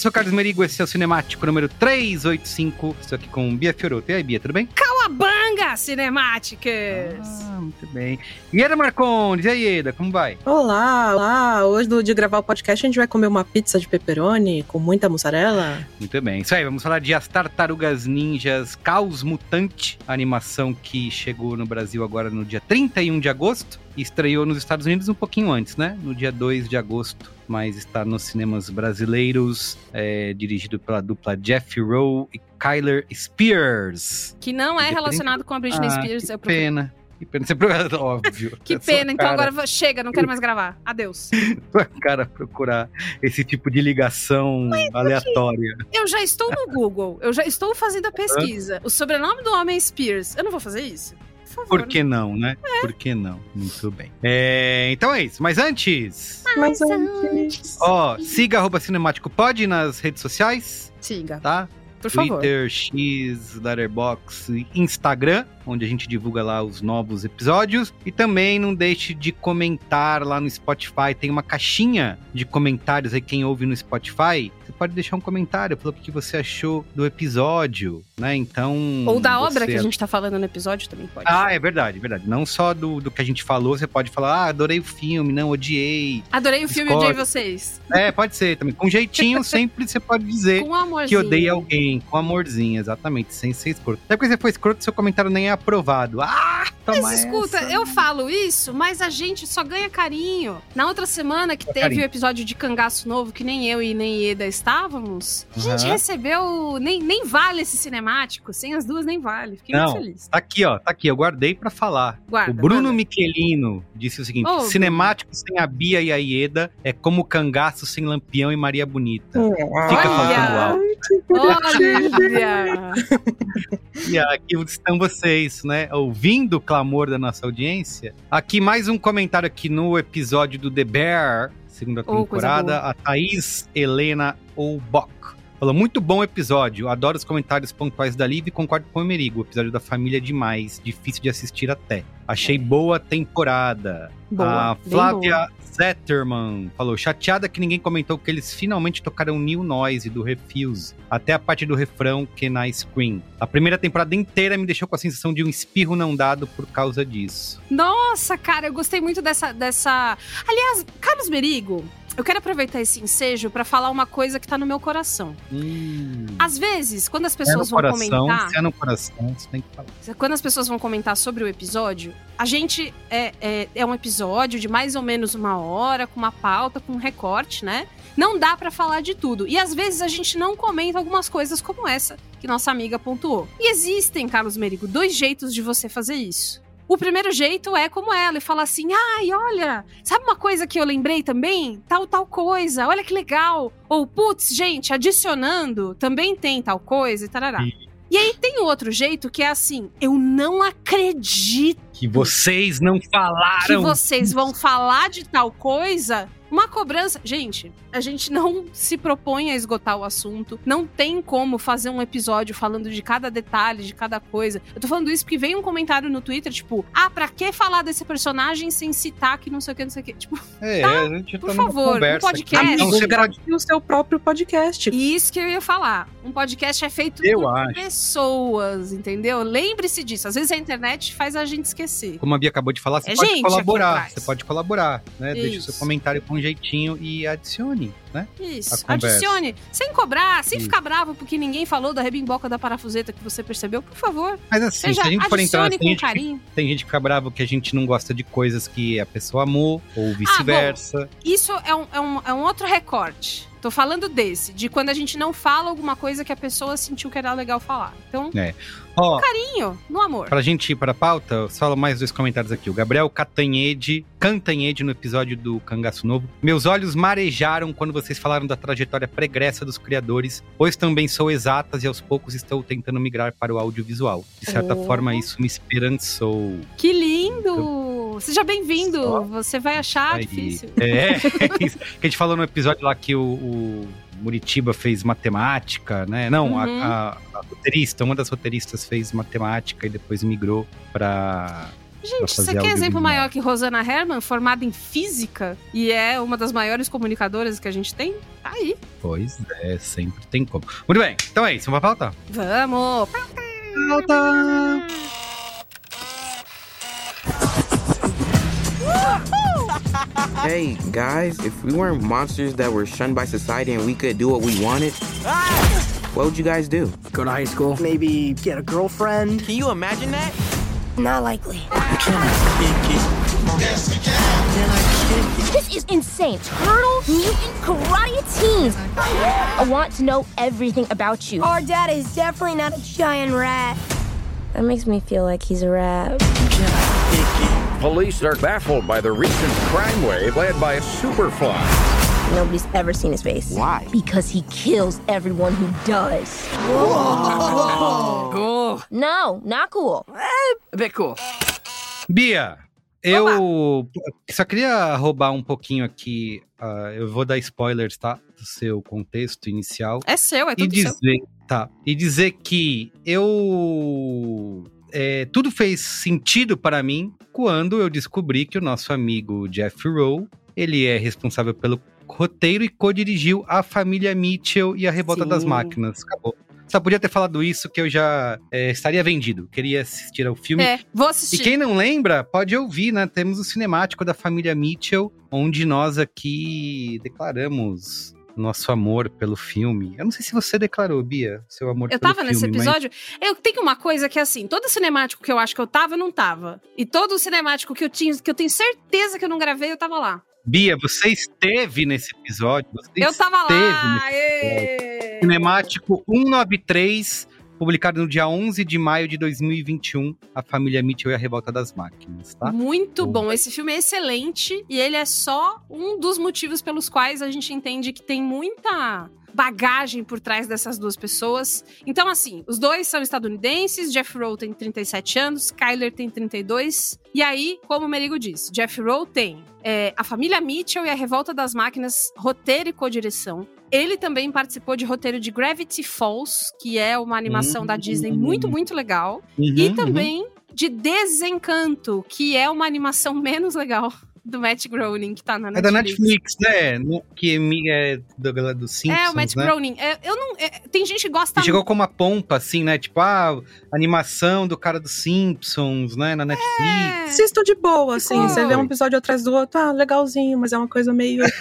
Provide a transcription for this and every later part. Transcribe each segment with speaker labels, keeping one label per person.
Speaker 1: sou Carlos Merigo, esse é o Cinemático número 385. Estou aqui com Bia Fioroto. E aí, Bia, tudo bem?
Speaker 2: Calabanga Cinemáticas!
Speaker 1: Muito bem. Ieda Marcondes, e aí, Ieda, como vai?
Speaker 3: Olá, olá. Hoje, no dia de gravar o podcast, a gente vai comer uma pizza de pepperoni com muita mussarela.
Speaker 1: Muito bem. Isso aí, vamos falar de As Tartarugas Ninjas Caos Mutante, a animação que chegou no Brasil agora no dia 31 de agosto e estreou nos Estados Unidos um pouquinho antes, né? No dia 2 de agosto, mas está nos cinemas brasileiros, é, dirigido pela dupla Jeff Rowe e Kyler Spears.
Speaker 2: Que não é relacionado com a Britney
Speaker 1: Ah,
Speaker 2: Spears.
Speaker 1: que
Speaker 2: eu
Speaker 1: pena. Que pena, você procura, óbvio.
Speaker 2: Que
Speaker 1: sua
Speaker 2: pena, então
Speaker 1: cara-
Speaker 2: agora chega, não quero mais gravar. Adeus.
Speaker 1: Sua cara procurar esse tipo de ligação aleatória.
Speaker 2: Eu já estou no Google, eu já estou fazendo a pesquisa. O sobrenome do homem é Spears. Eu não vou fazer isso? Por favor.
Speaker 1: Por que não, né? Por que não? Muito bem. É, então é isso. Mas antes,
Speaker 3: Mas antes.
Speaker 1: ó, siga arroba Cinemático Pod nas redes sociais,
Speaker 2: Siga,
Speaker 1: tá?
Speaker 2: Por favor.
Speaker 1: Twitter, X, Letterboxd, Instagram, onde a gente divulga lá os novos episódios. E também não deixe de comentar lá no Spotify. Tem uma caixinha de comentários aí, quem ouve no Spotify. Pode deixar um comentário, falar o que você achou do episódio, né? Então.
Speaker 2: Ou da obra
Speaker 1: você-
Speaker 2: que a gente tá falando no episódio também pode.
Speaker 1: Ah, é verdade, é verdade. Não só do, do que a gente falou, você pode falar, ah, adorei o filme, não, odiei.
Speaker 2: Adorei o filme e odiei vocês.
Speaker 1: É, pode ser também. Com jeitinho, sempre você pode dizer
Speaker 2: Com amorzinho.
Speaker 1: que odeia alguém, com amorzinho, exatamente, sem ser escroto. Até porque você foi escroto, seu comentário nem é aprovado. Ah, toma
Speaker 2: Mas escuta,
Speaker 1: essa.
Speaker 2: eu falo isso, mas a gente só ganha carinho. Na outra semana que teve
Speaker 1: carinho.
Speaker 2: o episódio de Cangaço Novo, que nem eu e nem Eda estávamos, a gente recebeu. Nem, nem vale esse cinemático. Sem as duas, nem vale. Fiquei
Speaker 1: Não.
Speaker 2: muito feliz.
Speaker 1: Tá aqui, ó, tá aqui, eu guardei pra falar.
Speaker 2: Guarda.
Speaker 1: o Bruno
Speaker 2: manda.
Speaker 1: Michelino disse o seguinte:
Speaker 2: Ô,
Speaker 1: cinemático sem a Bia e a Ieda é como cangaço sem Lampião e Maria Bonita. Fica
Speaker 2: Olha!
Speaker 1: faltando algo.
Speaker 2: Olha!
Speaker 1: E aqui estão vocês, né? Ouvindo o clamor da nossa audiência. Aqui mais um comentário aqui no episódio do The Bear. Segunda
Speaker 2: Oh,
Speaker 1: temporada. a Thaís Helena Oubok. Falou, muito bom episódio. Adoro os comentários pontuais da Liv e concordo com o Merigo. O episódio da família é demais. Difícil de assistir até. Achei boa temporada.
Speaker 2: Boa,
Speaker 1: A Flávia Zetterman falou, chateada que ninguém comentou que eles finalmente tocaram New Noise do Refuse, até a parte do refrão que na Scream. A primeira temporada inteira me deixou com a sensação de um espirro não dado por causa disso.
Speaker 2: Nossa, cara, eu gostei muito dessa. dessa... Aliás, Carlos Merigo, eu quero aproveitar esse ensejo pra falar uma coisa que tá no meu coração. Às vezes, quando as
Speaker 1: Se é
Speaker 2: pessoas vão comentar.
Speaker 1: se é no coração, você tem que falar.
Speaker 2: Quando as pessoas vão comentar sobre o episódio, a gente é, é, é um episódio de mais ou menos uma hora, com uma pauta, com um recorte, né? Não dá pra falar de tudo. E às vezes a gente não comenta algumas coisas como essa que nossa amiga pontuou. E existem, Carlos Merigo, dois jeitos de você fazer isso. O primeiro jeito é como ela, e falar assim: ai, olha, sabe uma coisa que eu lembrei também? Tal, tal coisa, olha que legal. Ou, putz, gente, adicionando, também tem tal coisa e tarará. E aí tem outro jeito que é assim: eu não acredito
Speaker 1: Que vocês não
Speaker 2: que
Speaker 1: falaram.
Speaker 2: vocês vão falar de tal coisa. Uma cobrança. Gente, a gente não se propõe a esgotar o assunto. Não tem como fazer um episódio falando de cada detalhe, de cada coisa. Eu tô falando isso porque veio um comentário no Twitter, tipo, ah, pra que falar desse personagem sem citar que não sei o que, não sei o que. Tipo,
Speaker 1: É,
Speaker 2: Tá,
Speaker 1: a gente
Speaker 2: por
Speaker 1: tá numa
Speaker 2: favor, um podcast.
Speaker 1: aqui. Então você
Speaker 3: Grave
Speaker 1: pode...
Speaker 3: o seu próprio podcast.
Speaker 2: isso que eu ia falar. Um podcast é feito
Speaker 1: Eu
Speaker 2: por
Speaker 1: acho.
Speaker 2: pessoas, entendeu? Lembre-se disso. Às vezes a internet faz a gente esquecer.
Speaker 1: Como a Bia acabou de falar, você
Speaker 2: É
Speaker 1: pode colaborar. Você pode colaborar, né? Deixa o
Speaker 2: Isso.
Speaker 1: seu comentário com um jeitinho e adicione, né?
Speaker 2: Isso. Adicione. Sem cobrar, sem
Speaker 1: Isso.
Speaker 2: ficar bravo porque ninguém falou da rebimboca da parafuseta que você percebeu, por favor.
Speaker 1: Mas assim,
Speaker 2: Seja,
Speaker 1: se a gente for entrar tem gente,
Speaker 2: carinho.
Speaker 1: tem gente que fica bravo que a gente não gosta de coisas que a pessoa amou, ou vice-versa.
Speaker 2: Isso é um, é, um, é um outro recorte. Tô falando desse, de quando a gente não fala alguma coisa que a pessoa sentiu que era legal falar. Então,
Speaker 1: Ó,
Speaker 2: carinho, no amor.
Speaker 1: pra gente ir pra pauta, só mais dois comentários aqui. O Gabriel Catanhede, Cantanhede no episódio do Cangaço Novo. Meus olhos marejaram quando vocês falaram da trajetória pregressa dos criadores, pois também sou exatas e aos poucos estou tentando migrar para o audiovisual. De certa
Speaker 2: Oh.
Speaker 1: forma, isso me esperançou.
Speaker 2: Que lindo! Seja bem-vindo. Você vai achar
Speaker 1: Aí.
Speaker 2: difícil.
Speaker 1: É, isso. que a gente falou no episódio lá que o, o Muritiba fez matemática, né? Não, a-
Speaker 2: Uhum.
Speaker 1: a, a roteirista, uma das roteiristas fez matemática e depois migrou pra.
Speaker 2: Gente, você quer exemplo maior que Rosana Herman, formada em física e é uma das maiores comunicadoras que a gente tem? Tá aí.
Speaker 1: Pois é, sempre tem como. Muito bem, então é isso, vamos pra pauta?
Speaker 2: Vamos!
Speaker 1: Pauta!
Speaker 4: Hey, guys, if we weren't monsters that were shunned by society and we could do what we wanted, what would you guys do?
Speaker 5: Go to high school. Maybe get a girlfriend.
Speaker 4: Can you imagine that?
Speaker 6: Not likely. This is insane. Turtle Mutant Karate Teens. I want to know everything about you. Our dad is definitely not a giant rat. That makes me feel like he's a rat.
Speaker 7: Police are baffled by the recent crime wave led by a superfly.
Speaker 6: Nobody's ever seen his face.
Speaker 4: Why?
Speaker 6: Because he kills everyone who does.
Speaker 5: Cool.
Speaker 6: No, not cool.
Speaker 5: A bit cool.
Speaker 1: Bia, eu só queria roubar um pouquinho aqui. ah, eu vou dar spoilers, tá? Do seu contexto inicial.
Speaker 2: É seu, é
Speaker 1: e
Speaker 2: tudo seu.
Speaker 1: dizer, tá, e dizer que eu é, tudo fez sentido para mim quando eu descobri que o nosso amigo Jeff Rowe, ele é responsável pelo roteiro e co-dirigiu a família Mitchell e a Revolta
Speaker 3: Sim.
Speaker 1: das Máquinas. Acabou. Só podia ter falado isso que eu já é, estaria vendido. Queria assistir ao filme.
Speaker 2: É, vou
Speaker 1: E
Speaker 2: assistir.
Speaker 1: quem não lembra, pode ouvir, né? Temos o cinemático da família Mitchell, onde nós aqui declaramos nosso amor pelo filme. Eu não sei se você declarou, Bia, seu amor
Speaker 2: Eu
Speaker 1: pelo
Speaker 2: tava
Speaker 1: filme.
Speaker 2: nesse
Speaker 1: mas-
Speaker 2: episódio. Eu tenho uma coisa que é assim, todo cinemático que eu acho que eu tava, eu não tava. E todo cinemático que eu tinha, que eu tenho certeza que eu não gravei, eu tava lá.
Speaker 1: Bia, você esteve nesse episódio. Você
Speaker 2: eu tava lá.
Speaker 1: nesse! Cinemático 193, publicado no dia 11 de maio de 2021, A Família Mitchell e a Revolta das Máquinas, tá?
Speaker 2: Muito
Speaker 1: Boa.
Speaker 2: bom. Esse filme é excelente e ele é só um dos motivos pelos quais a gente entende que tem muita bagagem por trás dessas duas pessoas. Então, assim, os dois são estadunidenses, Jeff Rowe tem 37 anos, Kyler tem 32. E aí, como o Merigo disse, Jeff Rowe tem é, a família Mitchell e a Revolta das Máquinas, roteiro e co-direção. Ele também participou de roteiro de Gravity Falls, que é uma animação
Speaker 1: Uhum.
Speaker 2: da Disney muito, muito legal.
Speaker 1: Uhum,
Speaker 2: e
Speaker 1: uhum.
Speaker 2: também de Desencanto, que é uma animação menos legal do Matt Groening, que tá na
Speaker 1: É da
Speaker 2: Netflix.
Speaker 1: Netflix, né? No- Que é do, do, do Simpsons,
Speaker 2: É, o Matt
Speaker 1: né?
Speaker 2: Groening. É, eu não, é, tem gente que gosta
Speaker 1: E chegou com uma pompa, assim, né? Tipo, ah, animação do cara dos Simpsons, né? Na Netflix.
Speaker 3: Assisto de boa, assim.
Speaker 2: Ficou.
Speaker 3: Você vê um episódio atrás do outro, ah, legalzinho, mas é uma coisa meio.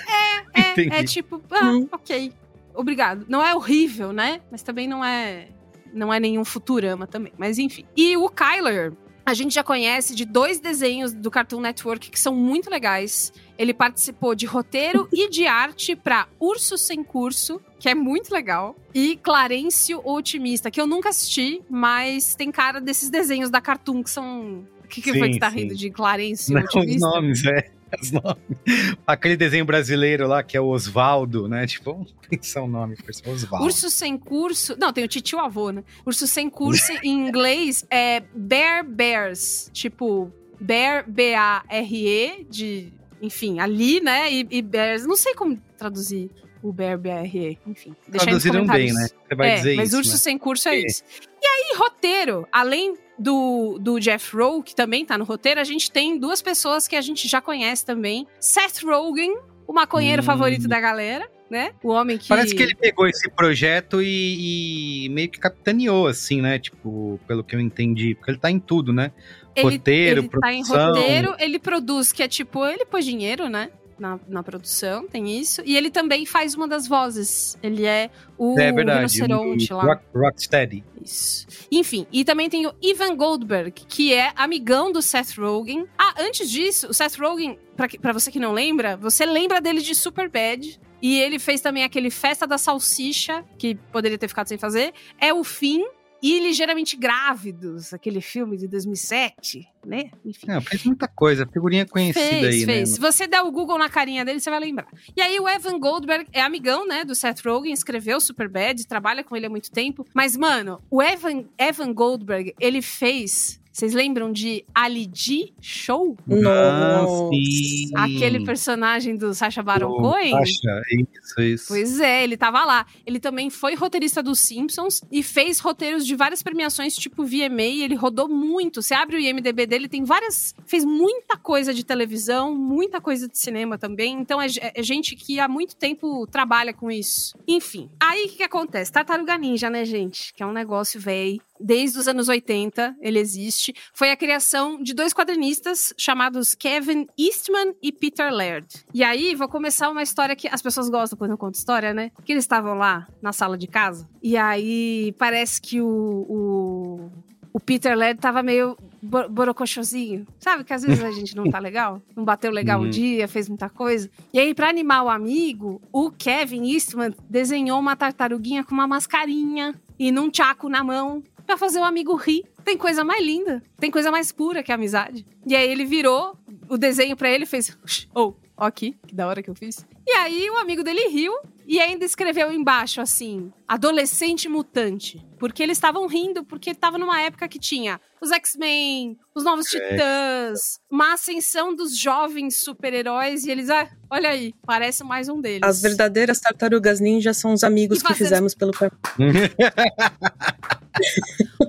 Speaker 2: É,
Speaker 1: Entendi.
Speaker 2: é tipo, ah,
Speaker 3: Hum.
Speaker 2: ok. Obrigado. Não é horrível, né? Mas também não é. Não é nenhum Futurama também. Mas enfim. E o Kyler, a gente já conhece de dois desenhos do Cartoon Network que são muito legais. Ele participou de roteiro e de arte pra Urso Sem Curso, que é muito legal. E Clarencio o Otimista, que eu nunca assisti, mas tem cara desses desenhos da Cartoon que são. O que, que foi
Speaker 1: Sim,
Speaker 2: que tá
Speaker 1: sim.
Speaker 2: rindo de Clarencio
Speaker 1: Não, os
Speaker 2: Otimista?
Speaker 1: nomes, é. Aquele desenho brasileiro lá, que é o Osvaldo, né? Tipo, vamos pensar o nome, Osvaldo.
Speaker 2: Urso sem curso. Não, tem o titio avô, né? Urso sem curso em inglês é Bear Bears. Tipo, Bear, B-A-R-E, de. Enfim, ali, né? E, e Bears. Não sei como traduzir o Bear, B-A-R-E. Enfim,
Speaker 1: Traduziram bem, né? Você vai
Speaker 2: é,
Speaker 1: dizer
Speaker 2: mas
Speaker 1: isso,
Speaker 2: Urso
Speaker 1: né?
Speaker 2: sem curso é,
Speaker 1: É.
Speaker 2: isso. E aí, roteiro, além do, do Jeff Rowe, que também tá no roteiro, a gente tem duas pessoas que a gente já conhece também. Seth Rogen, o maconheiro
Speaker 1: Hum.
Speaker 2: favorito da galera, né? O homem que...
Speaker 1: Parece que ele pegou esse projeto e, e meio que capitaneou, assim, né? Tipo, pelo que eu entendi. Porque ele tá em tudo, né?
Speaker 2: ele,
Speaker 1: roteiro,
Speaker 2: ele tá em
Speaker 1: produção.
Speaker 2: roteiro, ele produz, que é tipo, ele pôs dinheiro, né? Na, na produção, tem isso. E ele também faz uma das vozes. Ele é o
Speaker 1: é verdade.
Speaker 2: rinoceronte
Speaker 1: o
Speaker 2: lá.
Speaker 1: Rock, Rocksteady.
Speaker 2: Isso. Enfim, e também tem o Ivan Goldberg, que é amigão do Seth Rogen. Ah, antes disso, o Seth Rogen, pra você que não lembra, você lembra dele de Superbad. E ele fez também aquele Festa da Salsicha, que poderia ter ficado sem fazer. É o fim. E Ligeiramente Grávidos, aquele filme de 2007, né? Enfim.
Speaker 1: Não, fez muita coisa. Figurinha conhecida
Speaker 2: Fez,
Speaker 1: aí,
Speaker 2: fez.
Speaker 1: né?
Speaker 2: Se você der o Google na carinha dele, você vai lembrar. E aí o Evan Goldberg é amigão, né, do Seth Rogen, escreveu Superbad, trabalha com ele há muito tempo. Mas, mano, o Evan, Evan Goldberg, ele fez... Vocês lembram de Ali G Show?
Speaker 3: Nossa.
Speaker 1: sim.
Speaker 2: Aquele personagem do Sacha Baron Cohen?
Speaker 1: Sacha, isso, isso.
Speaker 2: Pois é, ele tava lá. Ele também foi roteirista dos Simpsons e fez roteiros de várias premiações, tipo VMA. Ele rodou muito. Você abre o IMDB dele, tem várias. Fez muita coisa de televisão, muita coisa de cinema também. Então é, é gente que há muito tempo trabalha com isso. Enfim, aí o que, que acontece? Tartaruga Ninja, né, gente? Que é um negócio velho. Desde os anos 80 ele existe. Foi a criação de dois quadrinistas chamados Kevin Eastman e Peter Laird. E aí vou começar uma história que as pessoas gostam quando eu conto história, né? Que eles estavam lá na sala de casa. E aí parece que o, o, o Peter Laird tava meio bo- borocochosinho. Sabe que às vezes a gente não tá legal? Não bateu legal um
Speaker 1: Uhum.
Speaker 2: dia, fez muita coisa. E aí, pra animar o amigo, o Kevin Eastman desenhou uma tartaruguinha com uma mascarinha e num tchaco na mão pra fazer o amigo rir. Tem coisa mais linda, tem coisa mais pura que a amizade. E aí ele virou o desenho pra ele fez, oh, ó aqui, que da hora que eu fiz. E aí o amigo dele riu e ainda escreveu embaixo assim: adolescente mutante. Porque eles estavam rindo, porque tava numa época que tinha os X-Men, os Novos
Speaker 1: É.
Speaker 2: Titãs, uma ascensão dos jovens super-heróis, e eles, ah, olha aí, parece mais um deles.
Speaker 3: As verdadeiras tartarugas ninjas são os amigos
Speaker 2: E
Speaker 3: que
Speaker 2: fazendo-
Speaker 3: fizemos pelo caminho.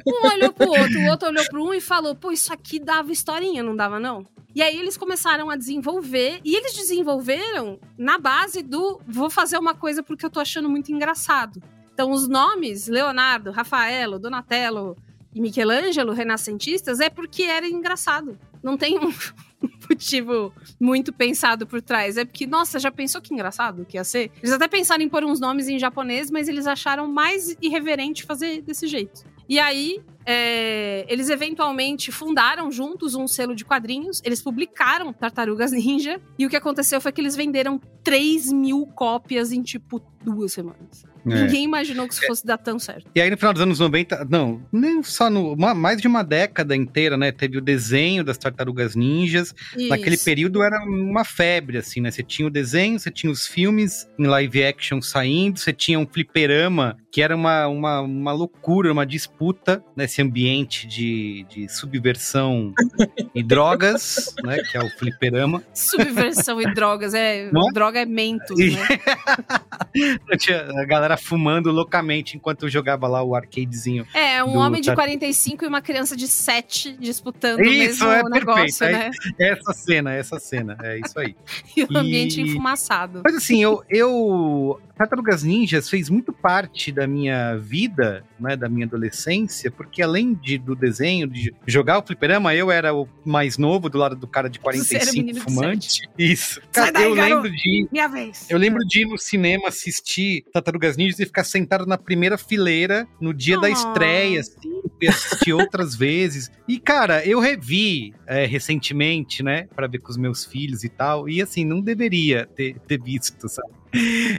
Speaker 2: Um olhou pro outro, o outro olhou pro um e falou: pô, isso aqui dava historinha, não dava, não? E aí eles começaram a desenvolver, e eles desenvolveram na base do vou fazer uma coisa porque eu tô achando muito engraçado. Então, os nomes, Leonardo, Rafaelo, Donatello e Michelangelo, renascentistas, é porque era engraçado. Não tem um motivo muito pensado por trás. É porque, nossa, já pensou que engraçado que ia ser? Eles até pensaram em pôr uns nomes em japonês, mas eles acharam mais irreverente fazer desse jeito. E aí, é, eles eventualmente fundaram juntos um selo de quadrinhos, eles publicaram Tartarugas Ninja, e o que aconteceu foi que eles venderam 3 mil cópias em, tipo, duas semanas.
Speaker 1: É.
Speaker 2: Ninguém imaginou que isso fosse dar tão certo.
Speaker 1: E aí no final dos anos 90, não, nem só no, uma- mais de uma década inteira, né? Teve o desenho das tartarugas ninjas. Naquele
Speaker 2: Isso.
Speaker 1: período era uma febre, assim, né? Você tinha o desenho, você tinha os filmes em live action saindo, você tinha um fliperama, que era uma, uma, uma loucura, uma disputa nesse ambiente de, de subversão e drogas, né? Que é o fliperama.
Speaker 2: Subversão e drogas, é.
Speaker 1: Não é?
Speaker 2: Droga é mentos,
Speaker 1: E-
Speaker 2: né?
Speaker 1: Tinha a galera fumando loucamente enquanto jogava lá o arcadezinho.
Speaker 2: É, um
Speaker 1: do
Speaker 2: homem de
Speaker 1: Tar-
Speaker 2: 45 e uma criança de 7 disputando o
Speaker 1: Isso,
Speaker 2: mesmo
Speaker 1: é
Speaker 2: negócio,
Speaker 1: perfeito.
Speaker 2: né?
Speaker 1: É, essa cena, essa cena. É isso aí.
Speaker 2: E o ambiente
Speaker 1: E-
Speaker 2: enfumaçado.
Speaker 1: Mas assim, eu, eu. Tartarugas Ninjas fez muito parte da minha vida, né? Da minha adolescência, porque além de, do desenho, de jogar o fliperama, eu era o mais novo do lado do cara de
Speaker 2: Você era o
Speaker 1: 45
Speaker 2: menino de
Speaker 1: fumante. Isso. Cara,
Speaker 2: daí,
Speaker 1: eu
Speaker 2: garoto.
Speaker 1: lembro de.
Speaker 2: Minha vez.
Speaker 1: Eu lembro de ir no cinema assistir Tartarugas Ninjas e ficar sentado na primeira fileira no dia da
Speaker 2: Ah.
Speaker 1: estreia, assim, e assistir outras vezes. E, cara, eu revi é, recentemente, né, Pra ver com os meus filhos e tal, e assim, não deveria ter, ter visto, sabe?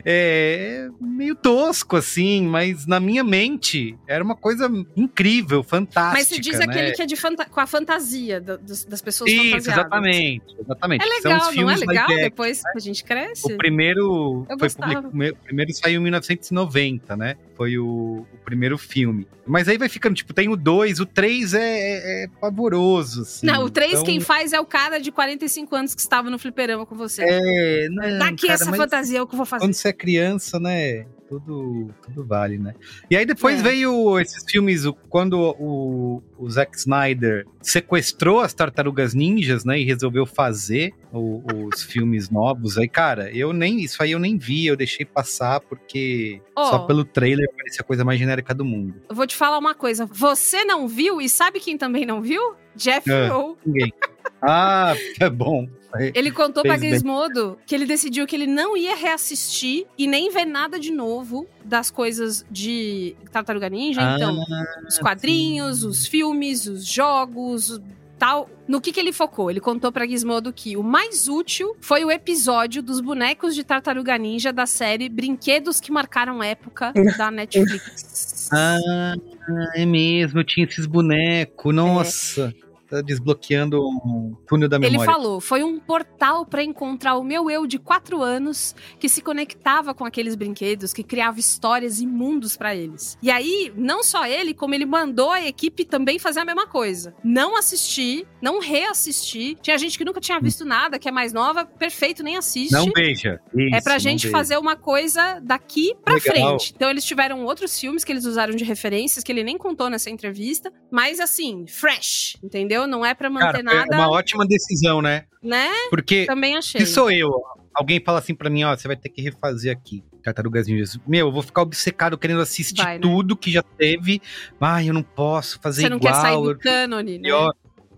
Speaker 1: É meio tosco, assim, mas na minha mente era uma coisa incrível, fantástica.
Speaker 2: Mas você diz
Speaker 1: né?
Speaker 2: aquele que é de com a fantasia da- das, das pessoas
Speaker 1: Isso,
Speaker 2: fantasiadas.
Speaker 1: exatamente, exatamente.
Speaker 2: É legal, não é legal? Depois que a gente cresce.
Speaker 1: O primeiro
Speaker 2: Eu
Speaker 1: foi
Speaker 2: gostava.
Speaker 1: public- o primeiro saiu em 1990, né? Foi o, o primeiro filme. Mas aí vai ficando, tipo, tem o 2, o 3 é, é, é pavoroso, assim.
Speaker 2: Não, o 3
Speaker 1: Então,
Speaker 2: quem faz é o cara de 45 anos que estava no fliperama com você.
Speaker 1: É, não,
Speaker 2: Daqui
Speaker 1: cara,
Speaker 2: essa
Speaker 1: mas
Speaker 2: fantasia eu vou fazer.
Speaker 1: Quando você é criança, né? Tudo, tudo vale, né? E aí depois
Speaker 2: É.
Speaker 1: veio esses filmes, quando o, o Zack Snyder sequestrou as tartarugas ninjas, né? E resolveu fazer o- os filmes novos. Aí, cara, eu nem. Isso aí eu nem vi, eu deixei passar, porque
Speaker 2: Ó.
Speaker 1: só pelo trailer parecia a coisa mais genérica do mundo.
Speaker 2: Eu vou te falar uma coisa. Você não viu e sabe quem também não viu? Jeff
Speaker 1: É. Ninguém. Ah, é bom.
Speaker 2: Ele contou pra. Gizmodo que ele decidiu que ele não ia reassistir e nem ver nada de novo das coisas de Tartaruga Ninja.
Speaker 1: Ah,
Speaker 2: então, os quadrinhos, os filmes, os jogos, tal. No que, que ele focou? Ele contou pra Gizmodo que o mais útil foi o episódio dos bonecos de Tartaruga Ninja da série Brinquedos que Marcaram Época da Netflix.
Speaker 1: Ah, é mesmo, eu tinha esses bonecos. Nossa, tá desbloqueando um túnel da
Speaker 2: Ele
Speaker 1: memória.
Speaker 2: falou, foi um portal pra encontrar o meu eu de quatro anos que se conectava com aqueles brinquedos, que criava histórias e mundos pra eles. E aí, não só ele, como ele mandou a equipe também fazer a mesma coisa. Não assistir, não reassistir. Tinha gente que nunca tinha visto nada, que é mais nova, perfeito, nem assiste.
Speaker 1: Não beija.
Speaker 2: É
Speaker 1: Isso,
Speaker 2: pra
Speaker 1: não
Speaker 2: gente
Speaker 1: beija.
Speaker 2: fazer uma coisa daqui pra
Speaker 1: Legal.
Speaker 2: frente. Então eles tiveram outros filmes que eles usaram de referências que ele nem contou nessa entrevista, mas assim, fresh, entendeu? Não é pra manter
Speaker 1: Cara, é
Speaker 2: nada,
Speaker 1: uma ótima decisão, né?
Speaker 2: né?
Speaker 1: Porque
Speaker 2: Também achei.
Speaker 1: se sou eu, alguém fala assim pra mim, ó, você vai ter que refazer aqui. Tartarugas Ninjas. Meu, eu vou ficar obcecado querendo assistir
Speaker 2: Vai, né?
Speaker 1: tudo que já teve. Ai, eu não posso fazer
Speaker 2: Você não
Speaker 1: igual.
Speaker 2: quer sair do cânone, né?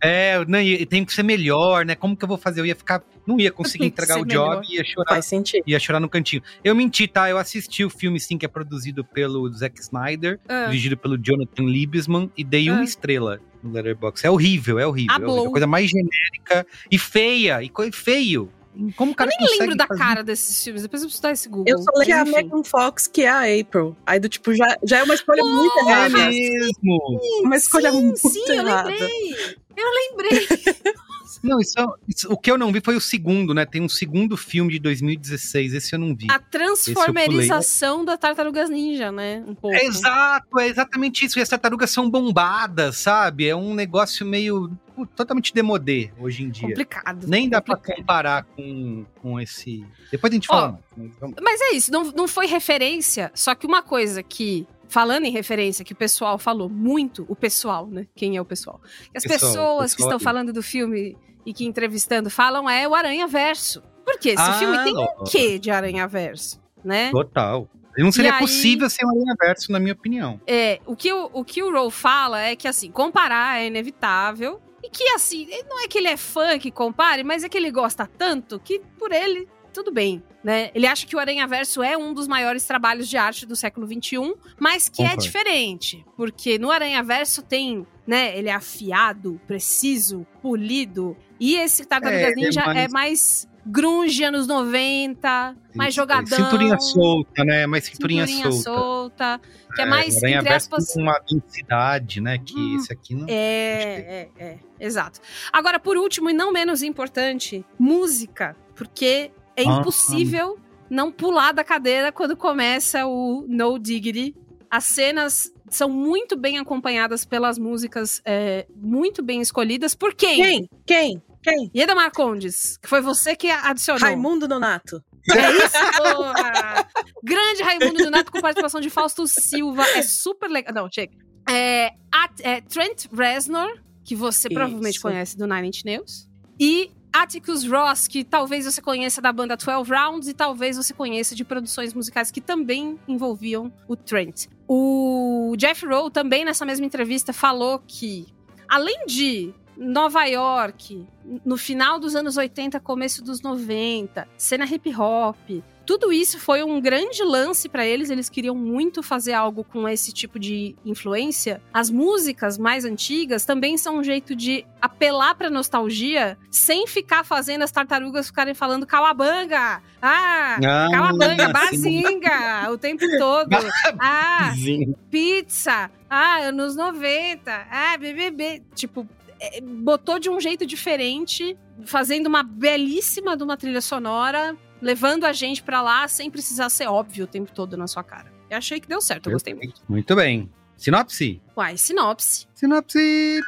Speaker 1: É, não, e tem que ser melhor, né? Como que eu vou fazer? Eu ia ficar. Não ia conseguir entregar o job e ia chorar.
Speaker 3: Faz sentido.
Speaker 1: Ia chorar no cantinho. Eu menti, tá? Eu assisti o filme, sim, que é produzido pelo Zack Snyder,
Speaker 2: Ah.
Speaker 1: dirigido pelo Jonathan Liebesman, e dei uma
Speaker 2: Ah.
Speaker 1: estrela no Letterboxd. É horrível, é horrível.
Speaker 2: Ah,
Speaker 1: é horrível. A coisa mais genérica e feia. E feio. Como o cara
Speaker 2: Eu nem lembro da
Speaker 1: fazer
Speaker 2: cara desses filmes, depois eu preciso dar esse Google.
Speaker 3: Eu só lembro que é a. Megan Fox, que é a April. Aí do tipo, já, já é uma escolha muito
Speaker 2: Porra,
Speaker 3: errada.
Speaker 1: É mesmo.
Speaker 3: Uma escolha
Speaker 2: sim,
Speaker 3: muito
Speaker 2: sim, eu
Speaker 3: errada.
Speaker 2: lembrei. Eu lembrei.
Speaker 1: Não, isso, é- isso- o que eu não vi foi o segundo, né? Tem um segundo filme de 2016, esse eu não vi.
Speaker 2: A transformerização da Tartarugas Ninja, né? Um pouco.
Speaker 1: É exato, é exatamente isso. E as tartarugas são bombadas, sabe? É um negócio meio totalmente demodê hoje em dia.
Speaker 2: Complicado.
Speaker 1: Nem dá pra
Speaker 2: complicado.
Speaker 1: comparar com, com esse. Depois a gente fala. mas vamos-
Speaker 2: Mas é isso, não, não foi referência, só que uma coisa que. Falando em referência, que o pessoal falou muito, o pessoal, né? Quem é o pessoal? Que as
Speaker 1: Pessoal,
Speaker 2: pessoas que
Speaker 1: pessoal
Speaker 2: estão
Speaker 1: aí.
Speaker 2: falando do filme e que entrevistando falam é o Aranha Verso. Por quê? Esse
Speaker 1: Ah,
Speaker 2: filme tem um
Speaker 1: lógico.
Speaker 2: quê de Aranha Verso, né?
Speaker 1: Total. Não seria
Speaker 2: aí-
Speaker 1: possível ser um Aranha Verso, na minha opinião.
Speaker 2: É, o que o, o que o Rowe fala é que, assim, comparar é inevitável. E que, assim, não é que ele é fã que compare, mas é que ele gosta tanto que, por ele, tudo bem, né? Ele acha que o Aranha Verso é um dos maiores trabalhos de arte do século XXI, mas que é
Speaker 1: Concordo.
Speaker 2: diferente. Porque no Aranha Verso tem, né? Ele é afiado, preciso, polido. E esse Tartarugas
Speaker 1: É, é
Speaker 2: Ninja é
Speaker 1: mais-
Speaker 2: mais... grunge anos 90, mais jogadão.
Speaker 1: Cinturinha solta, né? Mais cinturinha,
Speaker 2: cinturinha
Speaker 1: solta.
Speaker 2: solta, que é mais,
Speaker 1: Aranha
Speaker 2: entre aspas...
Speaker 1: com uma densidade, né? Que esse aqui não.
Speaker 2: É, é, é, exato. Agora, por último e não menos importante, música, porque é
Speaker 1: Ah.
Speaker 2: impossível não pular da cadeira quando começa o No Diggity. As cenas são muito bem acompanhadas pelas músicas é, muito bem escolhidas. Por quem?
Speaker 3: Quem? Quem? Quem?
Speaker 2: Ieda Marcondes, que foi você que adicionou.
Speaker 3: Raimundo Nonato.
Speaker 2: É isso, porra! Grande Raimundo Donato com participação de Fausto Silva. É super legal. Não, chega. É, At- é Trent Reznor, que você
Speaker 3: Isso.
Speaker 2: provavelmente conhece do Nine Inch Nails. E Atticus Ross, que talvez você conheça da banda 12 Rounds e talvez você conheça de produções musicais que também envolviam o Trent. O Jeff Rowe também nessa mesma entrevista falou que, além de Nova York, no final dos anos 80, começo dos 90, cena hip hop. Tudo isso foi um grande lance pra eles, eles queriam muito fazer algo com esse tipo de influência. As músicas mais antigas também são um jeito de apelar pra nostalgia, sem ficar fazendo as tartarugas ficarem falando calabanga, ah,
Speaker 1: Ah,
Speaker 2: calabanga, bazinga, o tempo todo. Ah, pizza, ah, anos 90, ah, BBB. Tipo, botou de um jeito diferente, fazendo uma belíssima de uma trilha sonora, levando a gente pra lá sem precisar ser óbvio o tempo todo na sua cara. Eu achei que deu certo, eu gostei muito.
Speaker 1: Muito bem. Sinopse?
Speaker 2: Uai, sinopse.
Speaker 1: Sinopse.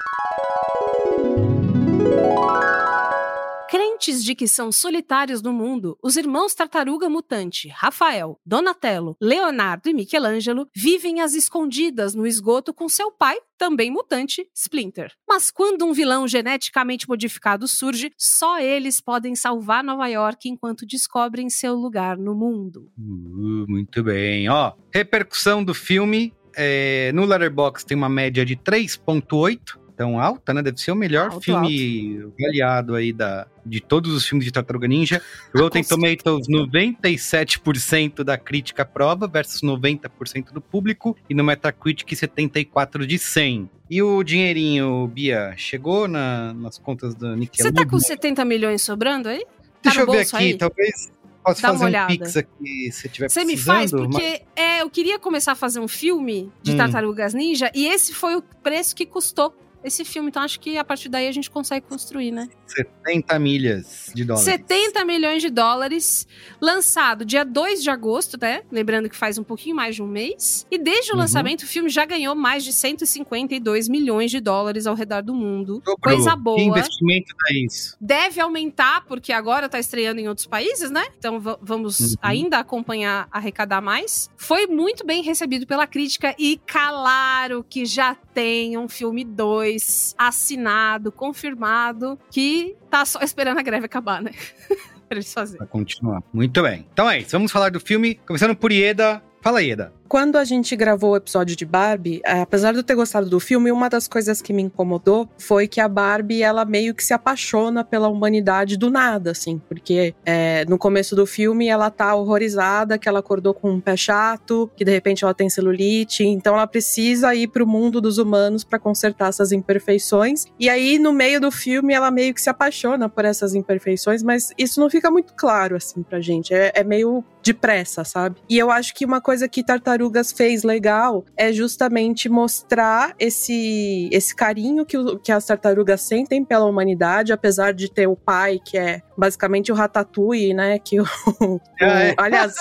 Speaker 2: Crentes de que são solitários no mundo, os irmãos Tartaruga Mutante, Rafael, Donatello, Leonardo e Michelangelo vivem às escondidas no esgoto com seu pai, também mutante, Splinter. Mas quando um vilão geneticamente modificado surge, só eles podem salvar Nova York enquanto descobrem seu lugar no mundo.
Speaker 1: Uh, muito bem. Ó, repercussão do filme. é, no Letterboxd tem uma média de 3.8. Então alta, né? Deve ser o melhor
Speaker 2: Alto,
Speaker 1: filme avaliado aí da, de todos os filmes de Tartaruga Ninja. Rotten Tomatoes, 97% da crítica aprova versus 90% do público. E no Metacritic, 74 de 100. E o dinheirinho, Bia, chegou na- nas contas
Speaker 2: Você
Speaker 1: Nickelodeon?
Speaker 2: tá com 70 milhões sobrando aí?
Speaker 1: Deixa
Speaker 2: no
Speaker 1: eu ver aqui,
Speaker 2: aí?
Speaker 1: talvez possa
Speaker 2: Dá uma
Speaker 1: fazer um pix aqui se tiver
Speaker 2: Você me faz,
Speaker 1: mas-
Speaker 2: porque é, eu queria começar a fazer um filme de
Speaker 1: Hum.
Speaker 2: Tartarugas Ninja e esse foi o preço que custou esse filme. Então acho que a partir daí a gente consegue construir, né?
Speaker 1: 70 milhas de dólares.
Speaker 2: 70 milhões de dólares, lançado dia 2 de agosto, né? Lembrando que faz um pouquinho mais de um mês. E desde o
Speaker 1: Uhum.
Speaker 2: lançamento, o filme já ganhou mais de 152 milhões de dólares ao redor do mundo. Coisa boa.
Speaker 1: Que investimento dá isso?
Speaker 2: Deve aumentar, porque agora tá estreando em outros países, né? Então va- vamos
Speaker 1: Uhum.
Speaker 2: ainda acompanhar, arrecadar mais. Foi muito bem recebido pela crítica e claro que já tem um filme 2 assinado, confirmado, que tá só esperando a greve acabar, né? pra eles fazerem.
Speaker 1: Pra continuar. Muito bem. Então é isso. Vamos falar do filme. Começando por Ieda. Fala, Ieda.
Speaker 3: Quando a gente gravou o episódio de Barbie, eh, apesar de eu ter gostado do filme, uma das coisas que me incomodou foi que a Barbie, ela meio que se apaixona pela humanidade do nada, assim, porque eh, no começo do filme ela tá horrorizada, que ela acordou com um pé chato, que de repente ela tem celulite, então ela precisa ir pro mundo dos humanos pra consertar essas imperfeições. E aí, no meio do filme, ela meio que se apaixona por essas imperfeições, mas isso não fica muito claro, assim, pra gente. É, é meio depressa, sabe? E eu acho que uma coisa que Tartarugas fez legal é justamente mostrar esse, esse carinho que, que as tartarugas sentem pela humanidade, apesar de ter o pai, que é basicamente o Ratatouille, né? Que o, o-
Speaker 1: Ah, é.
Speaker 3: aliás,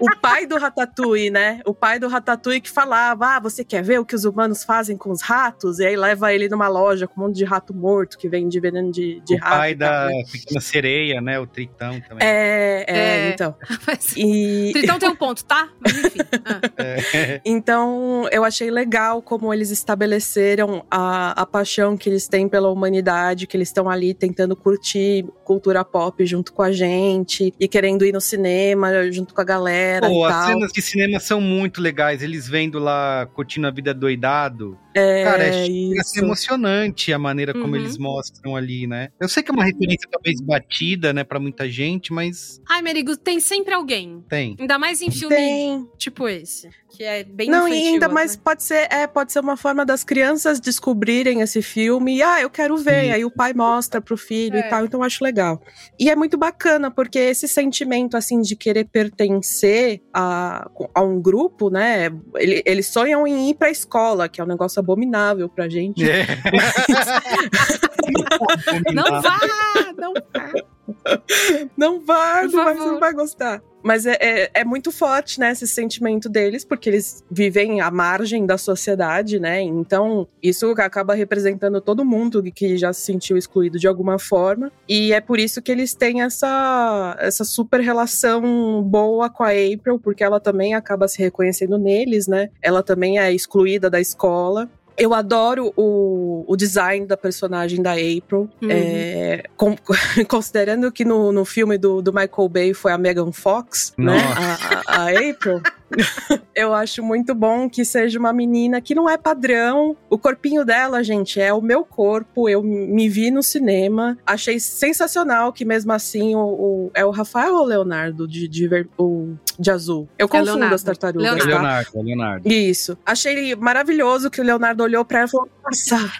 Speaker 3: o pai do Ratatouille, né? O pai do Ratatouille que falava: Ah, você quer ver o que os humanos fazem com os ratos? E aí leva ele numa loja com um monte de rato morto que vende veneno de, de
Speaker 1: o
Speaker 3: rato.
Speaker 1: pai
Speaker 3: e tal,
Speaker 1: da
Speaker 3: né?
Speaker 1: pequena sereia, né? O Tritão também.
Speaker 3: É, é,
Speaker 2: É.
Speaker 3: então.
Speaker 2: Mas,
Speaker 3: E,
Speaker 2: Tritão tem um ponto, tá? Mas enfim. Ah.
Speaker 1: É.
Speaker 3: Então, eu achei legal como eles estabeleceram a, a paixão que eles têm pela humanidade, que eles estão ali tentando curtir cultura pop junto com a gente e querendo ir no cinema junto com a galera
Speaker 1: Pô, as
Speaker 3: tal.
Speaker 1: cenas de cinema são muito legais. Eles vendo lá, curtindo a vida doidado.
Speaker 3: É,
Speaker 1: Cara, é,
Speaker 3: isso.
Speaker 1: emocionante a maneira como
Speaker 2: Uhum.
Speaker 1: eles mostram ali, né? Eu sei que é uma referência talvez batida, né, pra muita gente, mas
Speaker 2: Ai, Merigo, tem sempre alguém.
Speaker 1: tem.
Speaker 2: Ainda mais em filme
Speaker 3: Tem.
Speaker 2: tipo esse. Que é bem
Speaker 3: Não, e
Speaker 2: infantil,
Speaker 3: ainda
Speaker 2: né?
Speaker 3: mais pode ser, é, pode ser uma forma das crianças descobrirem esse filme e, ah, eu quero ver.
Speaker 1: Sim.
Speaker 3: Aí o pai mostra pro filho
Speaker 2: É.
Speaker 3: e tal, então eu acho legal. E é muito bacana, porque esse sentimento, assim, de querer pertencer a, a um grupo, né? ele- Eles sonham em ir pra escola, que é um negócio abominável pra gente.
Speaker 1: É.
Speaker 2: Não vá! Não vá!
Speaker 3: Não vai, não vai, você não vai gostar. Mas é, é, é muito forte, né, esse sentimento deles, porque eles vivem à margem da sociedade, né? Então, isso acaba representando todo mundo que já se sentiu excluído de alguma forma. E é por isso que eles têm essa, essa super relação boa com a April, porque ela também acaba se reconhecendo neles, né? Ela também é excluída da escola. Eu adoro o, o design da personagem da April.
Speaker 2: Uhum.
Speaker 3: É, com- considerando que no, no filme do, do Michael Bay foi a Megan Fox, né? A, a- a April. eu acho muito bom que seja uma menina que não é padrão. O corpinho dela, gente, é o meu corpo. Eu me vi no cinema. Achei sensacional que mesmo assim o, o- é o Rafael ou o Leonardo de, de, ver- o, de azul. Eu confundo
Speaker 2: Leonardo.
Speaker 3: as tartarugas,
Speaker 2: Leonardo.
Speaker 3: tá?
Speaker 1: Leonardo, Leonardo.
Speaker 3: Isso. Achei maravilhoso que o Leonardo olhou pra ela e falou: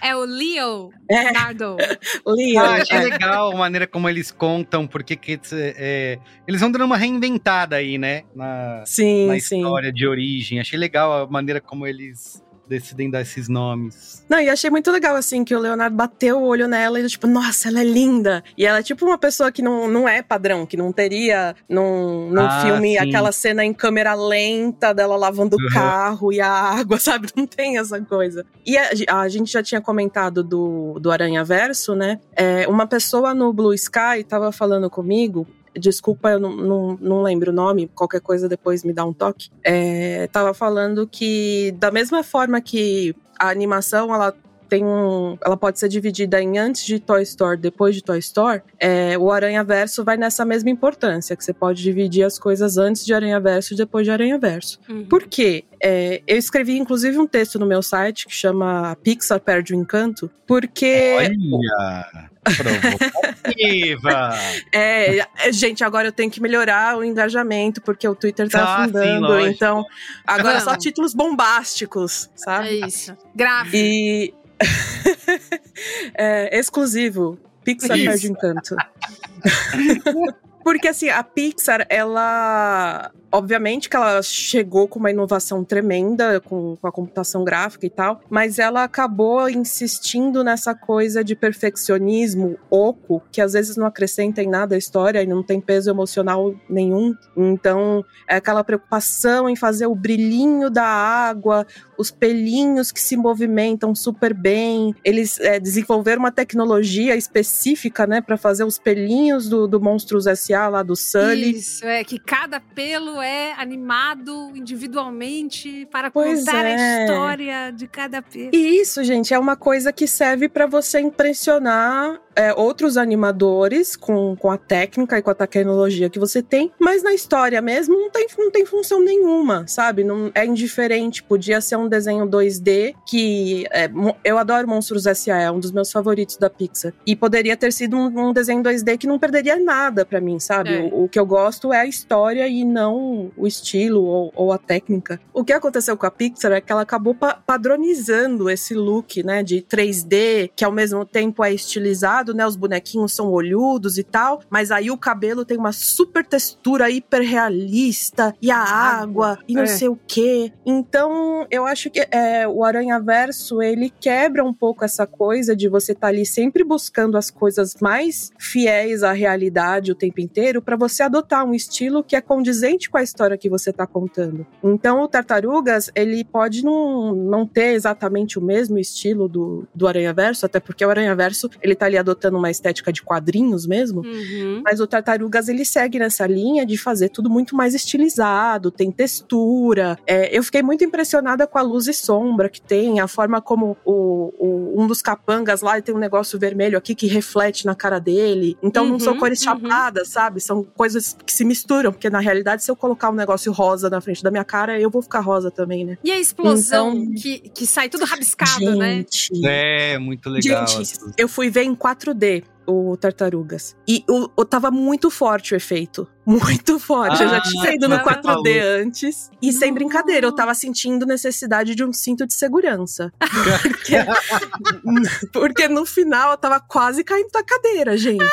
Speaker 2: É o Leo
Speaker 3: É.
Speaker 2: Nardo.
Speaker 3: Leo.
Speaker 1: Ah, achei legal a maneira como eles contam, porque que, é, eles vão dando uma reinventada aí, né? Na,
Speaker 3: Sim,
Speaker 1: na
Speaker 3: sim.
Speaker 1: história de origem. Achei legal a maneira como eles decidem dar esses nomes.
Speaker 3: Não, e achei muito legal, assim, que o Leonardo bateu o olho nela e tipo, nossa, ela é linda. E ela é tipo uma pessoa que não, não é padrão, que não teria num, num
Speaker 1: Ah,
Speaker 3: filme
Speaker 1: sim.
Speaker 3: aquela cena em câmera lenta dela lavando o
Speaker 1: Uhum.
Speaker 3: carro e a água, sabe? Não tem essa coisa. E a, a gente já tinha comentado do, do Aranha Verso, né? É, uma pessoa no Blue Sky tava falando comigo. Desculpa, eu não, não, não lembro o nome, qualquer coisa depois me dá um toque. É, tava falando que, da mesma forma que a animação ela tem um, ela pode ser dividida em antes de Toy Story, depois de Toy Story. É, o Aranha Verso vai nessa mesma importância, que você pode dividir as coisas antes de Aranha Verso e depois de Aranha Verso.
Speaker 2: Uhum.
Speaker 3: Por quê? É, eu escrevi inclusive um texto no meu site que chama Pixar perde o encanto, porque
Speaker 1: Olha! Provocativa!
Speaker 3: É, é, gente, agora eu tenho que melhorar o engajamento, porque o Twitter tá
Speaker 1: Ah, sim,
Speaker 3: afundando.
Speaker 1: lógico.
Speaker 3: então, agora só
Speaker 2: Vamos.
Speaker 3: títulos bombásticos,
Speaker 2: É
Speaker 3: sabe?
Speaker 2: isso. Grave.
Speaker 3: E. é, exclusivo. Pixar
Speaker 1: Isso.
Speaker 3: perde encanto. Porque assim, a Pixar, ela. Obviamente que ela chegou com uma inovação tremenda com, com a computação gráfica e tal, mas ela acabou insistindo nessa coisa de perfeccionismo oco, que às vezes não acrescenta em nada a história e não tem peso emocional nenhum. Então, é aquela preocupação em fazer o brilhinho da água, os pelinhos que se movimentam super bem. Eles é, desenvolveram uma tecnologia específica, né, para fazer os pelinhos do, do Monstros S.A. lá do Sully.
Speaker 2: Isso, é que cada pelo é animado individualmente para
Speaker 3: Pois
Speaker 2: contar
Speaker 3: é.
Speaker 2: a história de cada pelo.
Speaker 3: E isso, gente, é uma coisa que serve para você impressionar é, outros animadores com, com a técnica e com a tecnologia que você tem, mas na história mesmo não tem, não tem função nenhuma, sabe? Não, é indiferente. Podia ser um desenho 2D que. é, eu adoro Monstros S.A., é um dos meus favoritos da Pixar. E poderia ter sido um, um desenho 2D que não perderia nada para mim, sabe?
Speaker 2: É.
Speaker 3: O, o que eu gosto é a história e não o estilo ou, ou a técnica. O que aconteceu com a Pixar é que ela acabou pa- padronizando esse look, né, de 3D, que ao mesmo tempo é estilizado, né, os bonequinhos são olhudos e tal, mas aí o cabelo tem uma super textura hiper realista e a água, e não
Speaker 2: é.
Speaker 3: sei o que. Então, eu acho que é, o Aranha Verso, ele quebra um pouco essa coisa de você estar ali sempre buscando as coisas mais fiéis à realidade o tempo inteiro para você adotar um estilo que é condizente com a história que você tá contando. Então, o Tartarugas, ele pode não, não ter exatamente o mesmo estilo do, do Aranha Verso, até porque o Aranha Verso, ele tá ali adotando uma estética de quadrinhos mesmo,
Speaker 2: Uhum.
Speaker 3: mas o Tartarugas ele segue nessa linha de fazer tudo muito mais estilizado, tem textura. É, eu fiquei muito impressionada com a luz e sombra que tem, a forma como o, o- um dos capangas lá tem um negócio vermelho aqui que reflete na cara dele. Então não são
Speaker 2: Uhum,
Speaker 3: cores
Speaker 2: uhum.
Speaker 3: chapadas, sabe? Sabe? São coisas que se misturam, porque na realidade, se eu colocar um negócio rosa na frente da minha cara, eu vou ficar rosa também, né?
Speaker 2: E a explosão
Speaker 3: Então-
Speaker 2: que, que sai tudo rabiscado, né?
Speaker 3: Gente,
Speaker 1: É, muito legal.
Speaker 3: Gente, eu fui ver em 4D o Tartarugas. E o, o- tava muito forte o efeito. Muito forte. eu já
Speaker 1: Ah,
Speaker 3: tinha ido no
Speaker 2: ela
Speaker 3: 4D
Speaker 1: falou.
Speaker 3: antes. E sem brincadeira, eu tava sentindo necessidade de um cinto de segurança. Porque, porque no final eu tava quase caindo da cadeira, gente.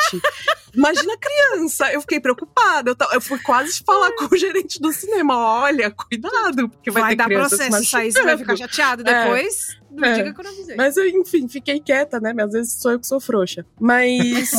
Speaker 3: Imagina criança. Eu fiquei preocupada. Eu, eu fui quase falar com o gerente do cinema: olha, cuidado, porque vai,
Speaker 2: Vai, dar processo isso aí, você vai ficar
Speaker 3: machucando."
Speaker 2: chateado
Speaker 3: É.
Speaker 2: Não
Speaker 3: É.
Speaker 2: diga que eu não avisei.
Speaker 3: Mas eu, enfim, fiquei quieta, né? Mas às vezes sou eu que sou frouxa. Mas.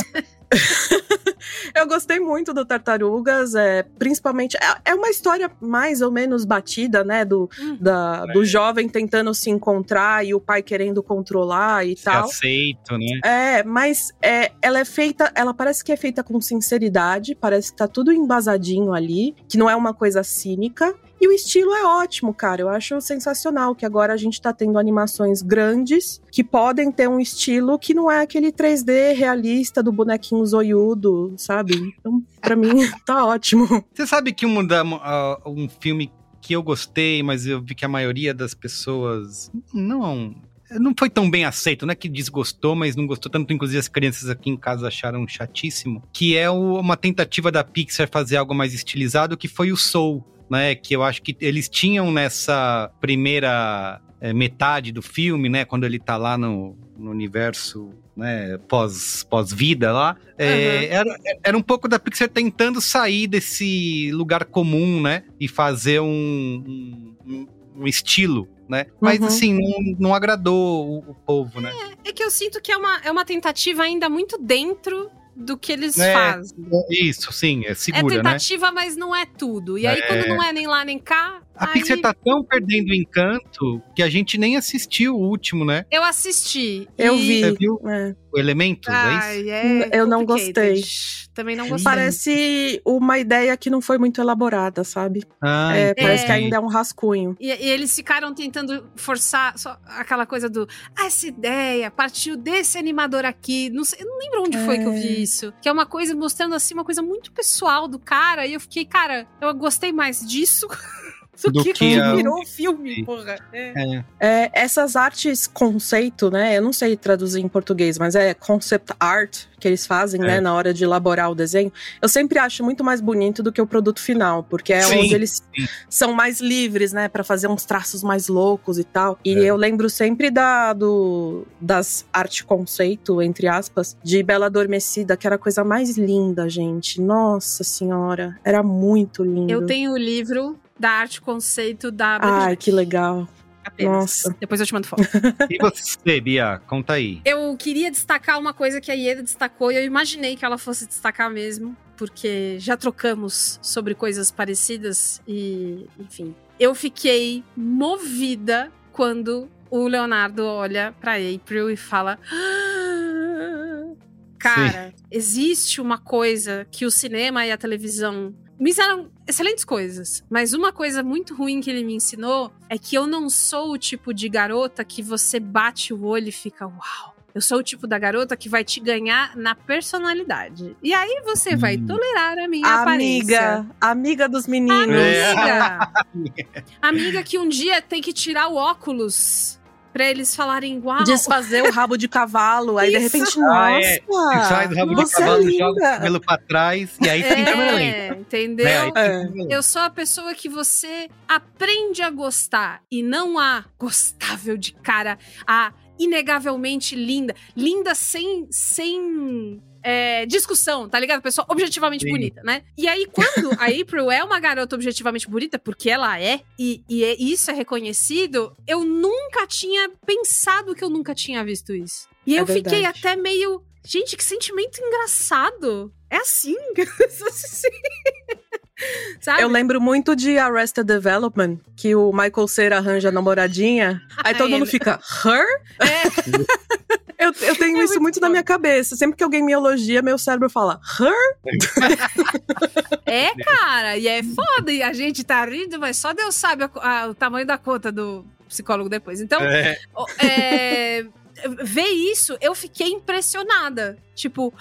Speaker 3: eu gostei muito do Tartarugas, é, principalmente. É, é uma história mais ou menos batida, né? Do,
Speaker 2: Hum.
Speaker 3: da, do jovem tentando se encontrar e o pai querendo controlar e
Speaker 1: Se
Speaker 3: tal.
Speaker 1: aceito, né?
Speaker 3: É, mas é, ela é feita, ela parece que é feita com sinceridade, parece que tá tudo embasadinho ali, que não é uma coisa cínica. E o estilo é ótimo, cara. Eu acho sensacional que agora a gente tá tendo animações grandes que podem ter um estilo que não é aquele 3D realista do bonequinho zoiudo, sabe? Então, pra mim, tá ótimo.
Speaker 1: Você sabe que um, da, ah, um filme que eu gostei, mas eu vi que a maioria das pessoas não. Não foi tão bem aceito, não é que desgostou, mas não gostou tanto. Inclusive, as crianças aqui em casa acharam chatíssimo. Que é o- uma tentativa da Pixar fazer algo mais estilizado, que foi o Soul, né? Que eu acho que eles tinham nessa primeira eh, metade do filme, né? Quando ele tá lá no, no universo né, pós, pós-vida lá. É, era, era um pouco da Pixar tentando sair desse lugar comum, né? E fazer um, um, um- estilo, né? Mas
Speaker 3: Uhum.
Speaker 1: assim, não, não agradou o, o povo, né?
Speaker 2: É que eu sinto que é uma, é uma tentativa ainda muito dentro do que eles
Speaker 1: É,
Speaker 2: fazem.
Speaker 1: Isso, sim, é
Speaker 2: É
Speaker 1: segura, né?
Speaker 2: tentativa, mas não é tudo. E aí,
Speaker 1: É.
Speaker 2: quando não é nem lá nem cá,
Speaker 1: A
Speaker 2: aí
Speaker 1: Pixar tá tão perdendo o encanto que a gente nem assistiu o último, né?
Speaker 2: eu assisti.
Speaker 3: Eu
Speaker 2: e-
Speaker 3: vi.
Speaker 1: Você viu
Speaker 3: É.
Speaker 1: o Elementos, é isso?
Speaker 2: Ai, é
Speaker 3: Eu não gostei.
Speaker 2: Também não gostei.
Speaker 3: Parece uma ideia que não foi muito elaborada, sabe?
Speaker 1: Ah,
Speaker 3: É, parece
Speaker 2: É.
Speaker 3: que ainda é um rascunho.
Speaker 2: E, e eles ficaram tentando forçar só aquela coisa do. "Ah, essa ideia partiu desse animador aqui. Não, sei, eu não lembro onde foi que eu vi isso. Que é uma coisa mostrando assim, uma coisa muito pessoal do cara. E eu fiquei, cara, eu gostei mais disso do,
Speaker 1: Do
Speaker 2: que,
Speaker 1: que a-
Speaker 2: virou o filme, porra. É.
Speaker 1: É.
Speaker 3: É, essas artes conceito, né? Eu não sei traduzir em português, mas é concept art que eles fazem,
Speaker 1: É.
Speaker 3: né? Na hora de elaborar o desenho. Eu sempre acho muito mais bonito do que o produto final, porque é
Speaker 1: Sim,
Speaker 3: onde eles
Speaker 1: sim.
Speaker 3: são mais livres, né? Pra fazer uns traços mais loucos e tal. E
Speaker 1: É.
Speaker 3: eu lembro sempre da, do, das arte conceito, entre aspas, de Bela Adormecida, que era a coisa mais linda, gente. Nossa senhora, era muito lindo.
Speaker 2: Eu tenho o livro da arte conceito da
Speaker 3: Ai, que legal.
Speaker 2: apenas.
Speaker 3: nossa.
Speaker 2: Depois eu te mando foto.
Speaker 1: E você, Bia? Conta aí.
Speaker 2: Eu queria destacar uma coisa que a Ieda destacou e eu imaginei que ela fosse destacar mesmo, porque já trocamos sobre coisas parecidas e, enfim. Eu fiquei movida quando o Leonardo olha pra April e fala: "Ah, Cara, existe uma coisa que o cinema e a televisão me ensinaram excelentes coisas, mas uma coisa muito ruim que ele me ensinou é que eu não sou o tipo de garota que você bate o olho e fica uau. Eu sou o tipo da garota que vai te ganhar na personalidade. E aí você vai
Speaker 1: Hum.
Speaker 2: tolerar a minha aparência.
Speaker 3: Amiga, amiga dos meninos.
Speaker 2: Amiga. Amiga que um dia tem que tirar o óculos pra eles falarem uau.
Speaker 3: Desfazer o rabo de cavalo, aí de repente,
Speaker 1: Ah,
Speaker 3: nossa,
Speaker 1: é. Sai do rabo de
Speaker 3: é
Speaker 1: cavalo,
Speaker 3: linda.
Speaker 1: joga o cabelo pra trás e aí fica em câmera lenta.
Speaker 2: É, entendeu?
Speaker 3: É.
Speaker 1: lenta.
Speaker 2: Eu sou a pessoa que você aprende a gostar e não a gostável de cara, a inegavelmente linda. Linda sem, sem é, discussão, tá ligado? Pessoa objetivamente
Speaker 1: Sim.
Speaker 2: bonita, né? E aí, quando a April é uma garota objetivamente bonita, porque ela é, e, e é- isso é reconhecido, eu nunca tinha pensado que eu nunca tinha visto isso. E
Speaker 3: É
Speaker 2: eu fiquei
Speaker 3: verdade.
Speaker 2: até meio. Gente, que sentimento engraçado. É assim. Sabe?
Speaker 3: Eu lembro muito de Arrested Development, que o Michael Cera arranja a namoradinha, aí todo
Speaker 2: Ai,
Speaker 3: mundo fica, her?
Speaker 2: É.
Speaker 3: Eu, eu tenho
Speaker 2: É
Speaker 3: isso
Speaker 2: muito
Speaker 3: muito na minha cabeça. Sempre que alguém me elogia, meu cérebro fala, her?
Speaker 2: É, cara, e é foda, e a gente tá rindo, mas só Deus sabe a- a- o tamanho da conta do psicólogo depois. Então,
Speaker 1: É.
Speaker 2: é, ver isso, eu fiquei impressionada. Tipo,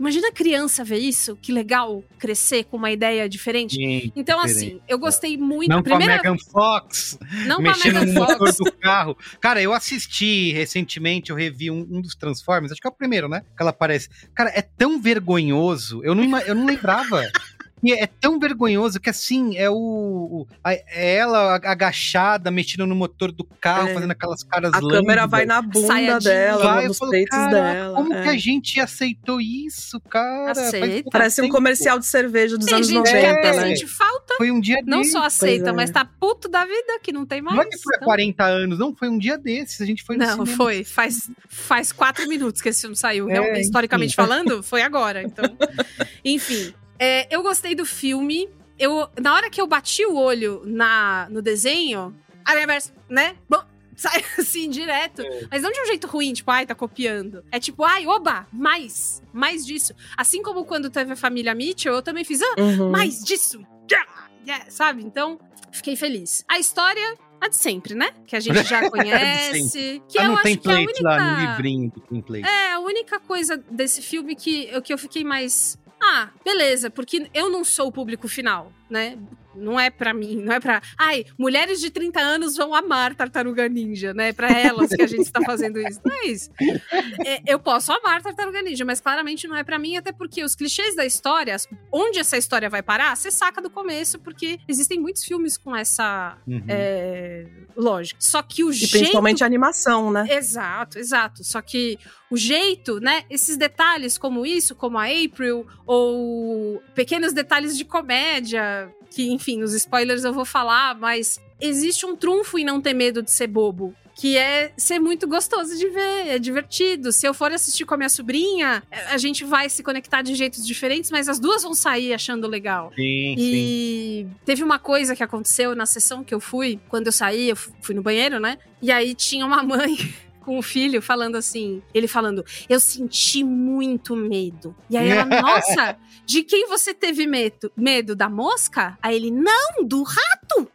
Speaker 2: Imagina a criança ver isso, que legal crescer com uma ideia diferente.
Speaker 1: Sim,
Speaker 2: Então,
Speaker 1: diferente.
Speaker 2: assim, eu gostei muito.
Speaker 1: Não
Speaker 2: primeira...
Speaker 1: com a Megan Fox
Speaker 2: Não com a
Speaker 1: mexendo
Speaker 2: Megan
Speaker 1: no motor
Speaker 2: Fox.
Speaker 1: do carro. Cara, eu assisti recentemente, eu revi um, um dos Transformers, acho que é o primeiro, né? Que ela aparece. Cara, é tão vergonhoso, eu não, eu não lembrava. E é tão vergonhoso que assim, é o. o- a- é ela agachada, mexendo no motor do carro,
Speaker 3: É.
Speaker 1: fazendo aquelas caras
Speaker 3: A câmera vai na bunda dela,
Speaker 1: Vai,
Speaker 3: nos
Speaker 1: falo,
Speaker 3: peitos
Speaker 1: "Caraca,
Speaker 3: dela.
Speaker 1: Como
Speaker 3: é.
Speaker 1: que a gente aceitou isso, cara?
Speaker 2: Aceita.
Speaker 3: Parece um comercial de cerveja dos
Speaker 2: Tem
Speaker 3: anos
Speaker 2: gente que
Speaker 3: 90,
Speaker 2: até
Speaker 3: né?
Speaker 2: sente falta,
Speaker 1: Foi um dia
Speaker 2: não
Speaker 1: desses.
Speaker 2: só aceita,
Speaker 3: é.
Speaker 2: mas tá puto da vida que não tem mais.
Speaker 1: Não é que foi há
Speaker 2: Então-
Speaker 1: 40 anos, não, foi um dia desses. A gente foi no
Speaker 2: Não,
Speaker 1: cinema.
Speaker 2: foi. Faz, faz quatro minutos que esse filme saiu.
Speaker 1: É,
Speaker 2: Real- historicamente falando, foi agora. Então, enfim. É, eu gostei do filme. Eu, na hora que eu bati o olho na, no desenho, a reversa, né? Bom, sai assim, direto. Mas não de um jeito ruim, tipo, ai, tá copiando. É tipo, ai, oba, mais, mais disso. Assim como quando teve a família Mitchell, eu também fiz, ah,
Speaker 3: Uhum.
Speaker 2: mais disso. Yeah, yeah, sabe? Então, fiquei feliz. A história, a de sempre, né? Que a gente já conhece. que
Speaker 1: Tá
Speaker 2: eu acho que é a
Speaker 1: template
Speaker 2: única...
Speaker 1: lá, no livrinho do template.
Speaker 2: É, a única coisa desse filme que, que eu fiquei mais. Ah, beleza, porque eu não sou o público final, né? Não é pra mim, não é pra. Ai, mulheres de 30 anos vão amar Tartaruga Ninja, né? Pra elas que a gente está fazendo isso. Não é isso. É, eu posso amar Tartaruga Ninja, mas claramente não é pra mim, até porque os clichês da história, onde essa história vai parar, você saca do começo, porque existem muitos filmes com essa
Speaker 1: Uhum.
Speaker 2: é, lógica. Só que o
Speaker 3: E
Speaker 2: jeito
Speaker 3: principalmente a animação, né?
Speaker 2: Exato, exato. Só que o jeito, né? Esses detalhes como isso, como a April, ou pequenos detalhes de comédia, que, enfim, nos spoilers eu vou falar, mas existe um trunfo em não ter medo de ser bobo. Que é ser muito gostoso de ver, é divertido. Se eu for assistir com a minha sobrinha, a gente vai se conectar de jeitos diferentes, mas as duas vão sair achando legal.
Speaker 1: Sim, sim.
Speaker 2: E teve uma coisa que aconteceu na sessão que eu fui, quando eu saí, eu fu- fui no banheiro, né? E aí tinha uma mãe com o filho falando assim, ele falando: "Eu senti muito medo". E aí ela: "Nossa, de quem você teve medo? Medo da mosca?" Aí ele: "Não, do rato".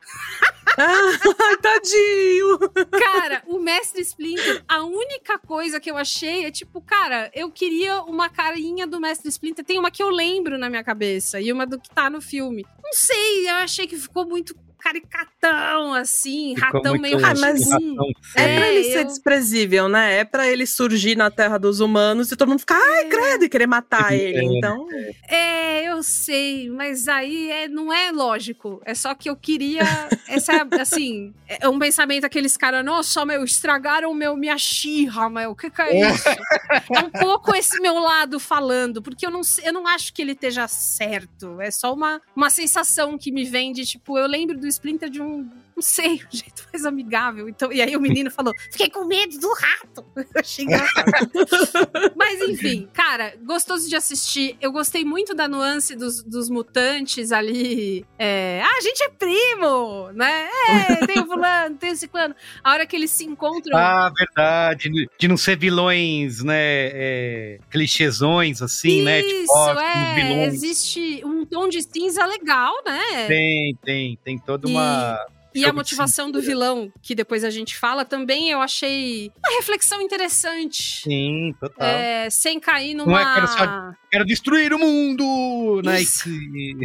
Speaker 3: Ai, tadinho!
Speaker 2: Cara, o mestre Splinter, a única coisa que eu achei é tipo, cara, eu queria uma carinha do mestre Splinter. Tem uma que eu lembro na minha cabeça e uma do que tá no filme. Não sei, eu achei que ficou muito caricatão, assim,
Speaker 1: Ficou
Speaker 2: ratão meio
Speaker 3: Ah, mas-
Speaker 2: ratão.
Speaker 3: É
Speaker 1: sim.
Speaker 3: pra ele ser
Speaker 2: eu-
Speaker 3: desprezível, né? É pra ele surgir na terra dos humanos e todo mundo ficar, ai, credo, e querer matar
Speaker 1: É.
Speaker 3: ele. Então,
Speaker 2: É, eu sei, mas aí é, não é lógico. É só que eu queria. Essa é, assim, é um pensamento aqueles caras, nossa, meu, estragaram meu, minha xirra, meu, o que, que é isso? é um pouco esse meu lado falando, porque eu não, sei- eu não acho que ele esteja certo. É só uma, uma sensação que me vem de, tipo, eu lembro do Splinter de um. Não sei, um jeito mais amigável. Então, e aí o menino falou: fiquei com medo do rato. Eu achei. Mas enfim, cara, gostoso de assistir. Eu gostei muito da nuance dos, dos mutantes ali. É, ah, a gente é primo, né? É, tem o fulano, tem o ciclano. A hora que eles se encontram.
Speaker 1: Ah, verdade. De não ser vilões, né? É, clichêsões, assim, né?
Speaker 2: Isso,
Speaker 1: ó, como
Speaker 2: é.
Speaker 1: vilões.
Speaker 2: Existe um tom de cinza legal, né?
Speaker 1: Tem, tem. Tem toda uma.
Speaker 2: E a
Speaker 1: jogo de
Speaker 2: motivação do vilão, que depois a gente fala, também eu achei uma reflexão interessante.
Speaker 1: Sim, total.
Speaker 2: É, sem cair
Speaker 1: Não
Speaker 2: numa.
Speaker 1: é, quero só- Quero destruir o mundo! Né?
Speaker 2: Isso.
Speaker 1: E-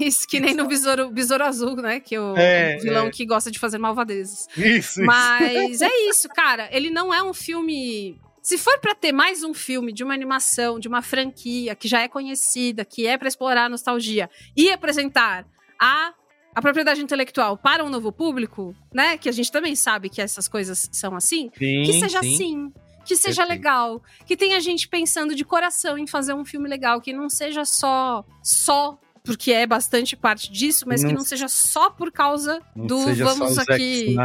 Speaker 2: Isso, que nem no Besouro, Besouro Azul, né? Que é o
Speaker 1: É,
Speaker 2: vilão
Speaker 1: é.
Speaker 2: que gosta de fazer malvadezes.
Speaker 1: Isso,
Speaker 2: Mas é isso, cara. Ele não é um filme. Se for pra ter mais um filme de uma animação, de uma franquia que já é conhecida, que é pra explorar a nostalgia e apresentar a, a propriedade intelectual para um novo público, né? Que a gente também sabe que essas coisas são assim.
Speaker 1: Sim,
Speaker 2: que seja
Speaker 1: sim.
Speaker 2: assim. Que seja
Speaker 1: Perfeito.
Speaker 2: legal. Que tenha gente pensando de coração em fazer um filme legal. Que não seja só. Só. Porque é bastante parte disso, mas que
Speaker 1: Não
Speaker 2: não seja só por causa
Speaker 1: Não
Speaker 2: do vamos aqui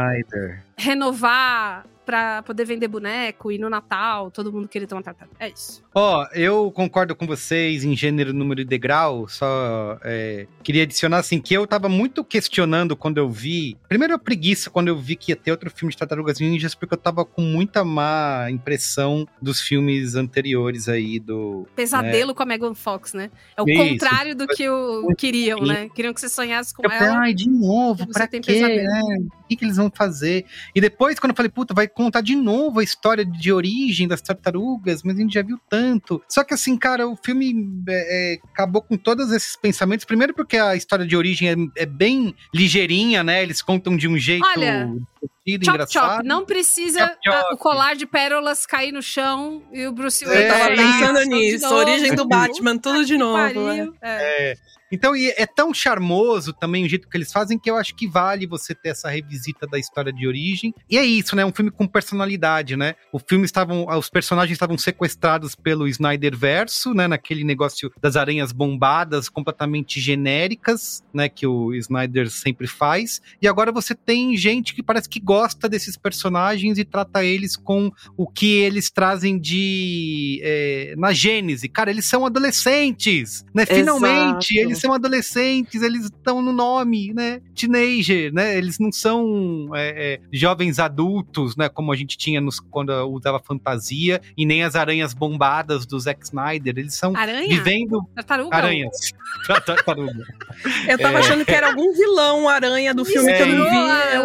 Speaker 2: renovar pra poder vender boneco e no Natal todo mundo querer ter uma tartaruga. É isso.
Speaker 1: Ó, eu concordo com vocês em gênero, número e degrau, só é, queria adicionar assim que eu tava muito questionando quando eu vi. Primeiro a preguiça quando eu vi que ia ter outro filme de Tartarugas Ninjas, porque eu tava com muita má impressão dos filmes anteriores aí do.
Speaker 2: Pesadelo com a Megan Fox, né? É o
Speaker 1: Isso.
Speaker 2: contrário do que o queriam, né? Queriam que você sonhasse com
Speaker 1: Eu
Speaker 2: ela.
Speaker 1: ai, de novo, pra quê? né? O que, que eles vão fazer? E depois, quando eu falei, puta, vai contar de novo a história de origem das tartarugas, mas a gente já viu tanto. Só que assim, cara, o filme é, é, acabou com todos esses pensamentos. Primeiro porque a história de origem é, é bem ligeirinha, né? Eles contam de um jeito
Speaker 2: Olha,
Speaker 1: divertido,
Speaker 2: Chop
Speaker 1: engraçado.
Speaker 2: chop, não precisa
Speaker 1: Chop, chop.
Speaker 2: o colar de pérolas cair no chão e o Bruce
Speaker 1: É,
Speaker 2: Wayne
Speaker 3: Eu tava pensando
Speaker 2: "Ah, de
Speaker 3: nisso.
Speaker 2: novo".
Speaker 3: Origem do Batman, tudo de novo.
Speaker 2: Pariu.
Speaker 3: é.
Speaker 1: É. Então, e é tão charmoso também o jeito que eles fazem que eu acho que vale você ter essa revisita da história de origem. E é isso, né? Um filme com personalidade, né? O filme estavam, os personagens estavam sequestrados pelo Snyder Verso, né? Naquele negócio das aranhas bombadas, completamente genéricas, né? Que o Snyder sempre faz. E agora você tem gente que parece que gosta desses personagens e trata eles com o que eles trazem de é, na gênese. Cara, eles são adolescentes, né? Finalmente,
Speaker 3: Exato.
Speaker 1: eles são adolescentes, eles estão no nome, né? Teenager, né? Eles não são é, é, jovens adultos, né? Como a gente tinha nos, quando usava fantasia, e nem as aranhas bombadas do Zack Snyder. Eles são
Speaker 2: Aranha?
Speaker 1: vivendo
Speaker 2: Tartaruga?
Speaker 1: aranhas. Tartaruga.
Speaker 3: Eu tava
Speaker 1: É.
Speaker 3: achando que era algum vilão aranha do filme que eu não vi.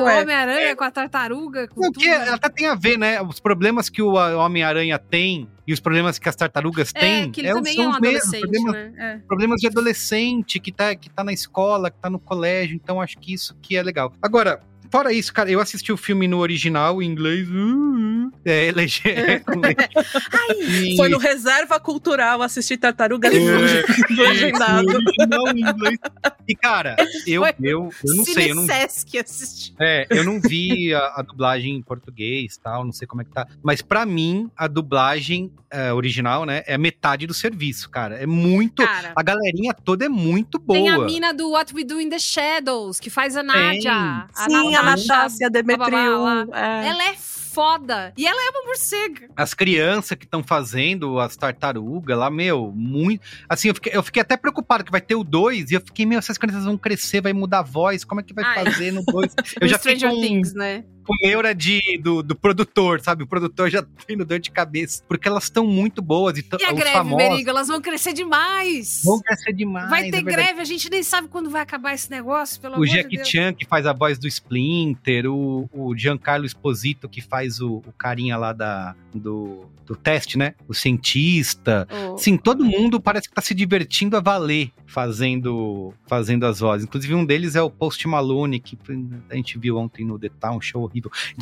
Speaker 2: O
Speaker 3: é.
Speaker 2: Homem-Aranha com a tartaruga, com tudo.
Speaker 1: que até tem a ver, né? Os problemas que o Homem-Aranha tem e os problemas que as tartarugas
Speaker 2: É,
Speaker 1: têm
Speaker 2: que ele
Speaker 1: é,
Speaker 2: também
Speaker 1: são
Speaker 2: é um
Speaker 1: os mesmos problemas,
Speaker 2: né? É.
Speaker 1: problemas de adolescente que tá, que tá na escola, que tá no colégio, então acho que isso que é legal. Agora, fora isso, cara, eu assisti o filme no original, em inglês, uh, uh, é, lege- e-
Speaker 3: Foi no Reserva Cultural assistir Tartarugas
Speaker 1: É, original em inglês. E, cara, eu,
Speaker 2: Foi
Speaker 1: eu, eu não sei, eu não,
Speaker 2: assistiu.
Speaker 1: é, eu não vi a, a dublagem em português tal, não sei como é que tá. Mas pra mim, a dublagem é, original, né, é metade do serviço, cara. É muito.
Speaker 2: Cara,
Speaker 1: A galerinha toda é muito boa.
Speaker 2: tem a mina do What We Do in the Shadows, que faz a Nádia. A
Speaker 3: Sim, a
Speaker 2: Natasha
Speaker 3: Natácia Demetriou. É.
Speaker 2: Ela é foda. E ela é uma morcega.
Speaker 1: As crianças que estão fazendo as tartarugas lá, meu, muito. Assim, eu fiquei, eu fiquei até preocupado que vai ter o 2 e eu fiquei, meu, essas crianças vão crescer, vai mudar a voz, como é que vai
Speaker 2: Ai.
Speaker 1: fazer no 2? Eu
Speaker 2: No
Speaker 1: já fiquei
Speaker 2: Stranger
Speaker 1: com,
Speaker 2: Things, né?
Speaker 1: Com neura de, do, do produtor, sabe? O produtor já tendo dor de cabeça. Porque elas estão muito boas e,
Speaker 2: E a greve,
Speaker 1: famosos
Speaker 2: Merigo, elas vão crescer demais.
Speaker 1: vão crescer demais.
Speaker 2: Vai ter
Speaker 1: é
Speaker 2: greve, a gente nem sabe quando vai acabar esse negócio, pelo
Speaker 1: O
Speaker 2: amor de
Speaker 1: Jackie
Speaker 2: Deus.
Speaker 1: Chan, que faz a voz do Splinter, o, o Giancarlo Esposito, que faz o, o carinha lá da, do, do teste, né? O cientista.
Speaker 2: Oh.
Speaker 1: Sim, todo mundo parece que tá se divertindo a valer fazendo, fazendo as vozes. Inclusive, um deles é o Post Malone, que a gente viu ontem no The Town, show horrível.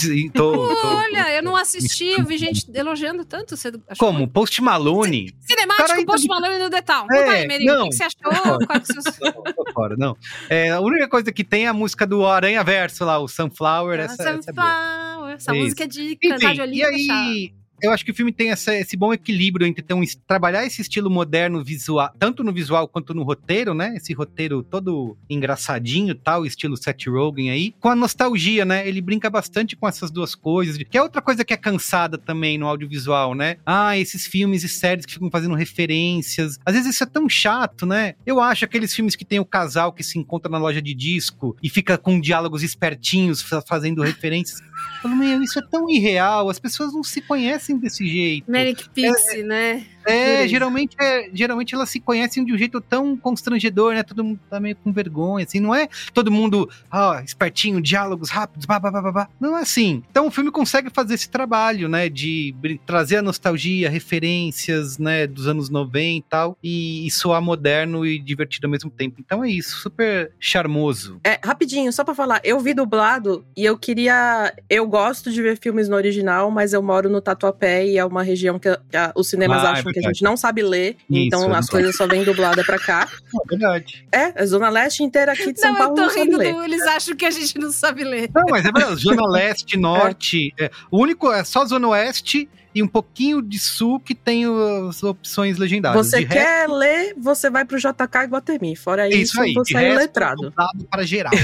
Speaker 1: E tô- tô-
Speaker 2: Olha, eu não assisti, eu vi gente elogiando tanto. Você
Speaker 1: Como? Post Malone?
Speaker 2: Cinemático,
Speaker 1: Cara,
Speaker 2: Post
Speaker 1: então-
Speaker 2: Malone no Town.
Speaker 1: É,
Speaker 2: Conta aí, Merigo, o
Speaker 1: não.
Speaker 2: que que você achou? Qual que seus...
Speaker 1: Tô fora, não. É, a única coisa que tem é a música do Aranha Verso lá, o Sunflower. Essa, essa é.
Speaker 2: Sunflower, essa
Speaker 1: Isso.
Speaker 2: música é de cantar de olhinho
Speaker 1: e aí, eu acho que o filme tem essa- esse bom equilíbrio entre ter um, trabalhar esse estilo moderno visual, tanto no visual quanto no roteiro, né? Esse roteiro todo engraçadinho tal, estilo Seth Rogen aí, com a nostalgia, né? Ele brinca bastante com essas duas coisas, que é outra coisa que é cansada também no audiovisual, né? Ah, esses filmes e séries que ficam fazendo referências. Às vezes isso é tão chato, né? Eu acho aqueles filmes que tem o casal que se encontra na loja de disco e fica com diálogos espertinhos, fa- fazendo referências. Falo, meu, isso é tão irreal, as pessoas não se conhecem desse jeito.
Speaker 2: Manic Pixie, né?
Speaker 1: É, geralmente, é, geralmente elas se conhecem de um jeito tão constrangedor, né? Todo mundo tá meio com vergonha, assim, não é todo mundo, ah, espertinho, diálogos rápidos, blá, blá, blá, blá, blá. Não é assim. Então o filme consegue fazer esse trabalho, né? De trazer a nostalgia, referências, né? Dos anos 90 e tal, e, e soar moderno e divertido ao mesmo tempo. Então é isso, super charmoso.
Speaker 3: É, rapidinho, só pra falar, eu vi dublado e eu queria. Eu gosto de ver filmes no original, mas eu moro no Tatuapé e é uma região que, que a- os cinemas
Speaker 1: Ah, é
Speaker 3: acham que a
Speaker 1: verdade.
Speaker 3: gente não sabe ler,
Speaker 1: Isso,
Speaker 3: então
Speaker 1: é
Speaker 3: as coisas só vêm dublada pra cá.
Speaker 1: É verdade.
Speaker 3: É, a Zona Leste inteira aqui de São
Speaker 2: Não, eu
Speaker 3: Paulo
Speaker 2: tô
Speaker 3: não sabe
Speaker 2: rindo
Speaker 3: ler.
Speaker 2: do... Eles acham que a gente não sabe ler.
Speaker 1: Não, mas é verdade. Zona Leste, Norte. é, o único é só Zona Oeste e um pouquinho de Sul que tem as opções legendárias.
Speaker 3: Você
Speaker 1: De resto,
Speaker 3: quer ler, você vai pro JK Iguatemi. Fora isso,
Speaker 1: isso aí.
Speaker 3: você é
Speaker 1: resto,
Speaker 3: letrado.
Speaker 1: para geral.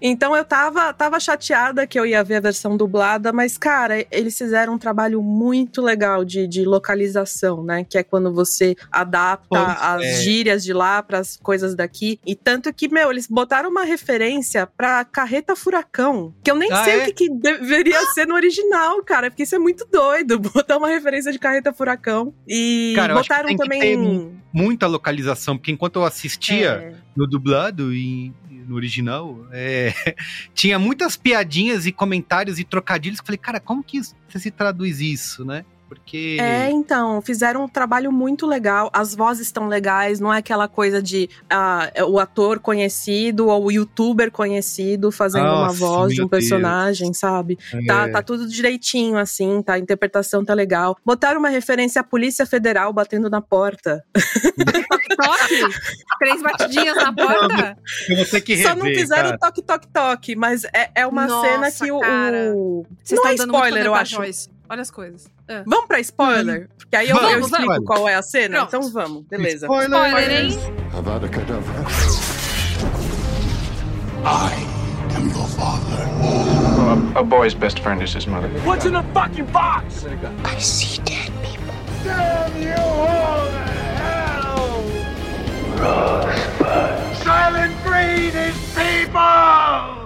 Speaker 3: Então eu tava, tava chateada que eu ia ver a versão dublada, mas, cara, eles fizeram um trabalho muito legal de, de localização, né? Que é quando você adapta
Speaker 1: Pois
Speaker 3: as
Speaker 1: é.
Speaker 3: gírias de lá pras coisas daqui. E tanto que, meu, eles botaram uma referência pra Carreta Furacão, que eu nem
Speaker 1: Ah,
Speaker 3: sei
Speaker 1: é?
Speaker 3: o que, que deveria ser no original, cara, porque isso é muito doido, botar uma referência de Carreta Furacão. E
Speaker 1: Cara, que
Speaker 3: botaram
Speaker 1: tem que
Speaker 3: também.
Speaker 1: ter Muita localização, porque enquanto eu assistia
Speaker 3: É.
Speaker 1: no dublado e no original, é, tinha muitas piadinhas e comentários e trocadilhos. que eu Falei, cara, como que você se traduz isso, né? Porque.
Speaker 3: É, então, fizeram um trabalho muito legal. As vozes estão legais, não é aquela coisa de ah, o ator conhecido ou o youtuber conhecido fazendo uma
Speaker 1: Nossa,
Speaker 3: voz de um personagem, sabe? Tá,
Speaker 1: É.
Speaker 3: tá tudo direitinho, assim, tá? A interpretação tá legal. Botaram uma referência à Polícia Federal batendo na porta.
Speaker 2: Toque? Três batidinhas na porta?
Speaker 1: Eu vou ter que rever,
Speaker 3: Só não fizeram
Speaker 1: cara.
Speaker 3: toque, toque, toque, mas é, é uma
Speaker 2: Nossa,
Speaker 3: cena que o.
Speaker 2: cara.
Speaker 3: o-
Speaker 2: Vocês
Speaker 3: Não é
Speaker 2: estão dando muito
Speaker 3: spoiler, eu acho.
Speaker 2: Olha as coisas. Ah.
Speaker 3: Vamos pra spoiler? Porque aí eu, eu
Speaker 2: Vamos,
Speaker 3: explico
Speaker 2: vamos.
Speaker 3: qual é a cena.
Speaker 2: Pronto.
Speaker 3: Então vamos, beleza.
Speaker 2: Spoiler, hein?
Speaker 7: Avada Kedavra.
Speaker 8: A boy's best friend is his mother.
Speaker 5: What's in the fucking box?
Speaker 8: I see dead people.
Speaker 5: Damn you all to hell! Rosebud. Silent breed is people!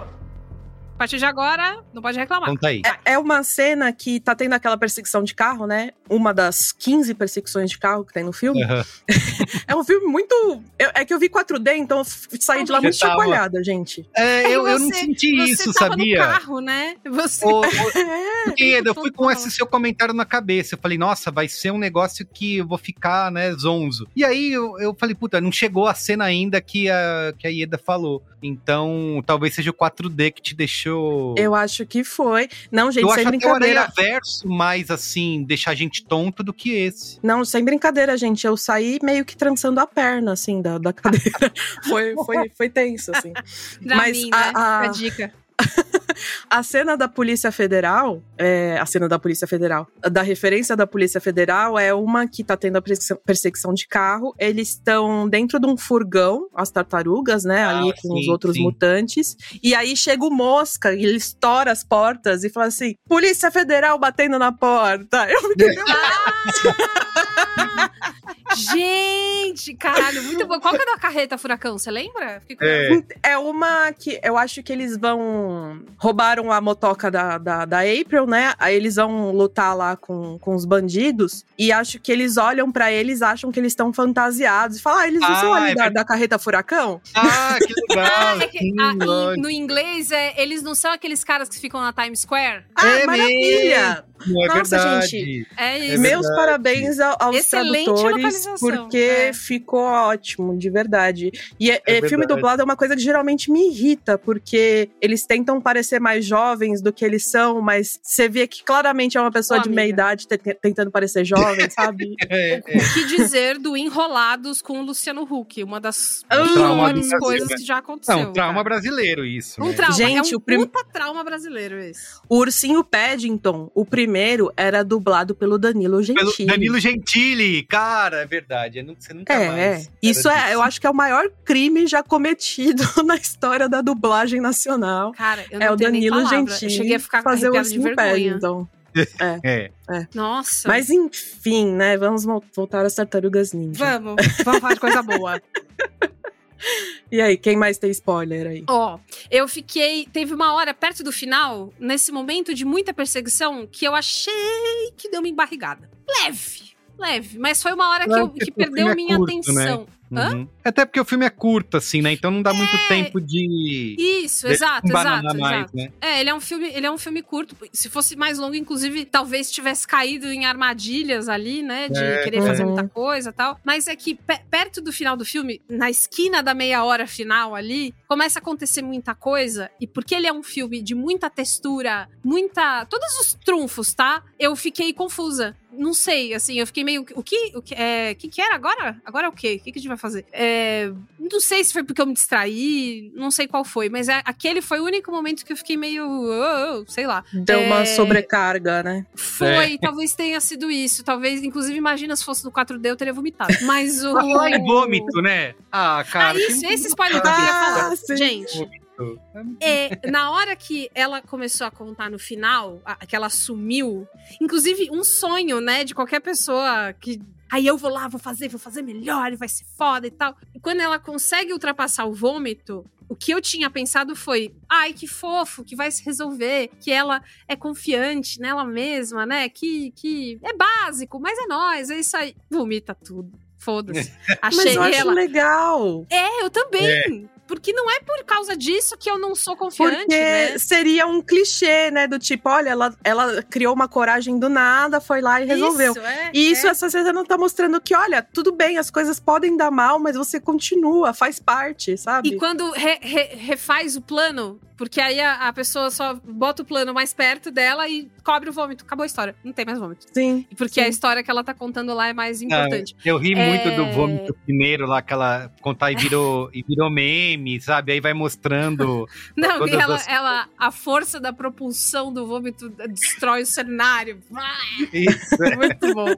Speaker 2: A partir de agora, não pode reclamar.
Speaker 1: Conta aí.
Speaker 3: É, é uma cena que tá tendo aquela perseguição de carro, né? Uma das 15 perseguições de carro que tem no filme.
Speaker 1: Aham.
Speaker 3: É um filme muito. eu- é que eu vi 4D, então eu saí de lá
Speaker 1: Você
Speaker 3: muito
Speaker 1: tava-
Speaker 3: chacoalhada, gente.
Speaker 1: É, eu, eu não
Speaker 2: Você-
Speaker 1: senti
Speaker 2: você
Speaker 1: isso,
Speaker 2: tava
Speaker 1: sabia?
Speaker 2: no carro, né? Você...
Speaker 1: Ô, ô, Ieda, eu fui com esse seu comentário na cabeça. Eu falei, nossa, vai ser um negócio que eu vou ficar, né, zonzo. E aí eu, eu falei, puta, não chegou a cena ainda que a, que a Ieda falou. Então, talvez seja o 4D que te deixou.
Speaker 3: Eu acho que foi. Não, gente,
Speaker 1: eu
Speaker 3: sem
Speaker 1: acho até o
Speaker 3: brincadeira.
Speaker 1: Verso mais assim, deixar a gente tonto do que esse.
Speaker 3: Não, sem brincadeira, gente. Eu saí meio que trançando a perna, assim, da, da cadeira. foi, foi, foi tenso, assim.
Speaker 2: Pra
Speaker 3: Mas
Speaker 2: mim,
Speaker 3: a-
Speaker 2: né?
Speaker 3: a-
Speaker 2: a dica.
Speaker 3: A cena da Polícia Federal, é, a cena da Polícia Federal, da referência da Polícia Federal é uma que tá tendo a perseguição- de carro. Eles estão dentro de um furgão, as tartarugas, né?
Speaker 1: Ah,
Speaker 3: ali com
Speaker 1: sim,
Speaker 3: os outros
Speaker 1: sim.
Speaker 3: mutantes. E aí chega o mosca e ele estoura as portas e fala assim: Polícia Federal batendo na porta. Eu fiquei,
Speaker 2: Gente, caralho, muito bom. Qual que é da carreta furacão? Você lembra? Fiquei
Speaker 1: É.
Speaker 3: É uma que eu acho que eles vão. Roubaram a motoca da, da, da April, né? Aí eles vão lutar lá com, com os bandidos. E acho que eles olham pra eles, acham que eles estão fantasiados. E falam, ah, eles não são
Speaker 1: Ah,
Speaker 3: ali
Speaker 1: é
Speaker 3: da,
Speaker 1: verdade.
Speaker 3: da carreta Furacão?
Speaker 1: Ah, que legal.
Speaker 2: Ah, é que, e
Speaker 1: lógico.
Speaker 2: no inglês, é, eles não são aqueles caras que ficam na Times Square?
Speaker 3: Ah,
Speaker 1: É
Speaker 3: maravilha!
Speaker 1: Não é
Speaker 3: Nossa,
Speaker 1: verdade.
Speaker 3: gente.
Speaker 2: É
Speaker 1: É
Speaker 2: isso.
Speaker 3: Meus
Speaker 1: verdade.
Speaker 3: parabéns ao- aos
Speaker 2: Excelente
Speaker 3: tradutores, porque
Speaker 2: é.
Speaker 3: ficou ótimo, de verdade. E é-
Speaker 1: É
Speaker 3: é, filme dublado é uma coisa que geralmente me irrita, porque eles tentam parecer mais jovens do que eles são, mas você vê que claramente é uma pessoa
Speaker 2: Ô,
Speaker 3: de meia idade te- te- tentando parecer jovem, sabe?
Speaker 1: É, é.
Speaker 2: O que dizer do Enrolados com o Luciano Huck? Uma das
Speaker 3: Ah,
Speaker 2: piores coisas que já aconteceu.
Speaker 1: Não, trauma
Speaker 2: cara.
Speaker 1: brasileiro isso.
Speaker 2: Um
Speaker 1: né?
Speaker 2: trauma.
Speaker 3: Gente,
Speaker 2: é um
Speaker 3: o prim-
Speaker 2: puta trauma brasileiro esse.
Speaker 3: O Ursinho Paddington, o primeiro, era dublado pelo Danilo
Speaker 1: Pelo
Speaker 3: Gentili.
Speaker 1: Danilo Gentili, cara, é verdade. é Você nunca
Speaker 3: É,
Speaker 1: mais.
Speaker 3: é. Isso é,
Speaker 1: disso.
Speaker 3: eu acho que é o maior crime já cometido na história da dublagem nacional.
Speaker 2: Cara, eu não
Speaker 3: É o Danilo. Gentili
Speaker 2: Eu cheguei a ficar
Speaker 3: fazer o
Speaker 2: de vergonha.
Speaker 3: Paddington.
Speaker 1: É.
Speaker 2: Nossa.
Speaker 3: Mas enfim, né? Vamos vol- voltar às tartarugas ninja.
Speaker 2: Vamos, vamos falar de coisa boa.
Speaker 3: E aí, quem mais tem spoiler aí?
Speaker 2: Ó, eu fiquei. Teve uma hora perto do final, nesse momento de muita perseguição, que eu achei que deu uma embarrigada. Leve, leve. Mas foi uma hora que, eu- que perdeu
Speaker 1: é
Speaker 2: minha
Speaker 1: curto,
Speaker 2: atenção. Hã?
Speaker 1: Uhum. Até porque o filme é curto, assim, né? Então não dá muito
Speaker 2: É.
Speaker 1: tempo de.
Speaker 2: Isso,
Speaker 1: de
Speaker 2: exato, exato,
Speaker 1: mais,
Speaker 2: exato.
Speaker 1: né?
Speaker 2: É, ele é um filme, ele é um filme curto. Se fosse mais longo, inclusive, talvez tivesse caído em armadilhas ali, né, de
Speaker 1: É,
Speaker 2: querer fazer
Speaker 3: uhum.
Speaker 2: muita coisa, e tal. Mas é que pe- perto do final do filme, na esquina da meia hora final ali, começa a acontecer muita coisa e porque ele é um filme de muita textura, muita, todos os trunfos, tá? Eu fiquei confusa. Não sei, assim, eu fiquei meio o que o que é, que que era agora? Agora é o quê? O que que a gente vai fazer? É, não sei se foi porque eu me distraí, não sei qual foi, mas é- aquele foi o único momento que eu fiquei meio, oh, oh, sei lá.
Speaker 3: Deu uma
Speaker 2: É,
Speaker 3: sobrecarga, né?
Speaker 2: Foi, talvez tenha sido isso. Talvez, inclusive, imagina se fosse no 4D, eu teria vomitado. Mas o.
Speaker 1: Falar em vômito, né? Ah, cara.
Speaker 2: ah, isso, esse spoiler que eu queria
Speaker 3: Ah,
Speaker 2: falar.
Speaker 3: sim.
Speaker 2: Gente,
Speaker 1: vômito.
Speaker 2: é, na hora que ela começou a contar no final, a- que ela sumiu, inclusive um sonho, né, de qualquer pessoa que. Aí eu vou lá, vou fazer, vou fazer melhor e vai ser foda e tal. E quando ela consegue ultrapassar o vômito, o que eu tinha pensado foi: ai, que fofo, que vai se resolver, que ela é confiante nela mesma, né? Que, que é básico, mas é nós, é isso aí. Vomita tudo. Foda-se. Achei
Speaker 3: Mas eu acho
Speaker 2: ela.
Speaker 3: legal.
Speaker 2: É, eu também. Porque não é por causa disso que eu não sou confiante,
Speaker 3: Porque
Speaker 2: né?
Speaker 3: seria um clichê, né? Do tipo, olha, ela, ela criou uma coragem do nada, foi lá e resolveu.
Speaker 2: Isso, é,
Speaker 3: e isso,
Speaker 2: é.
Speaker 3: essa cena não tá mostrando que, olha, tudo bem, as coisas podem dar mal, mas você continua, faz parte, sabe?
Speaker 2: E quando re- re- refaz o plano, porque aí a, a pessoa só bota o plano mais perto dela e cobre o vômito. Acabou a história. Não tem mais vômito.
Speaker 3: Sim.
Speaker 2: Porque
Speaker 3: sim.
Speaker 2: a história que ela tá contando lá é mais importante.
Speaker 1: Eu ri
Speaker 2: É.
Speaker 1: muito do vômito primeiro lá, que ela contar e virou, e virou meme, sabe? Aí vai mostrando.
Speaker 2: Não, e ela,
Speaker 1: as-
Speaker 2: ela, a força da propulsão do vômito destrói o cenário.
Speaker 1: Isso, é.
Speaker 2: Muito bom.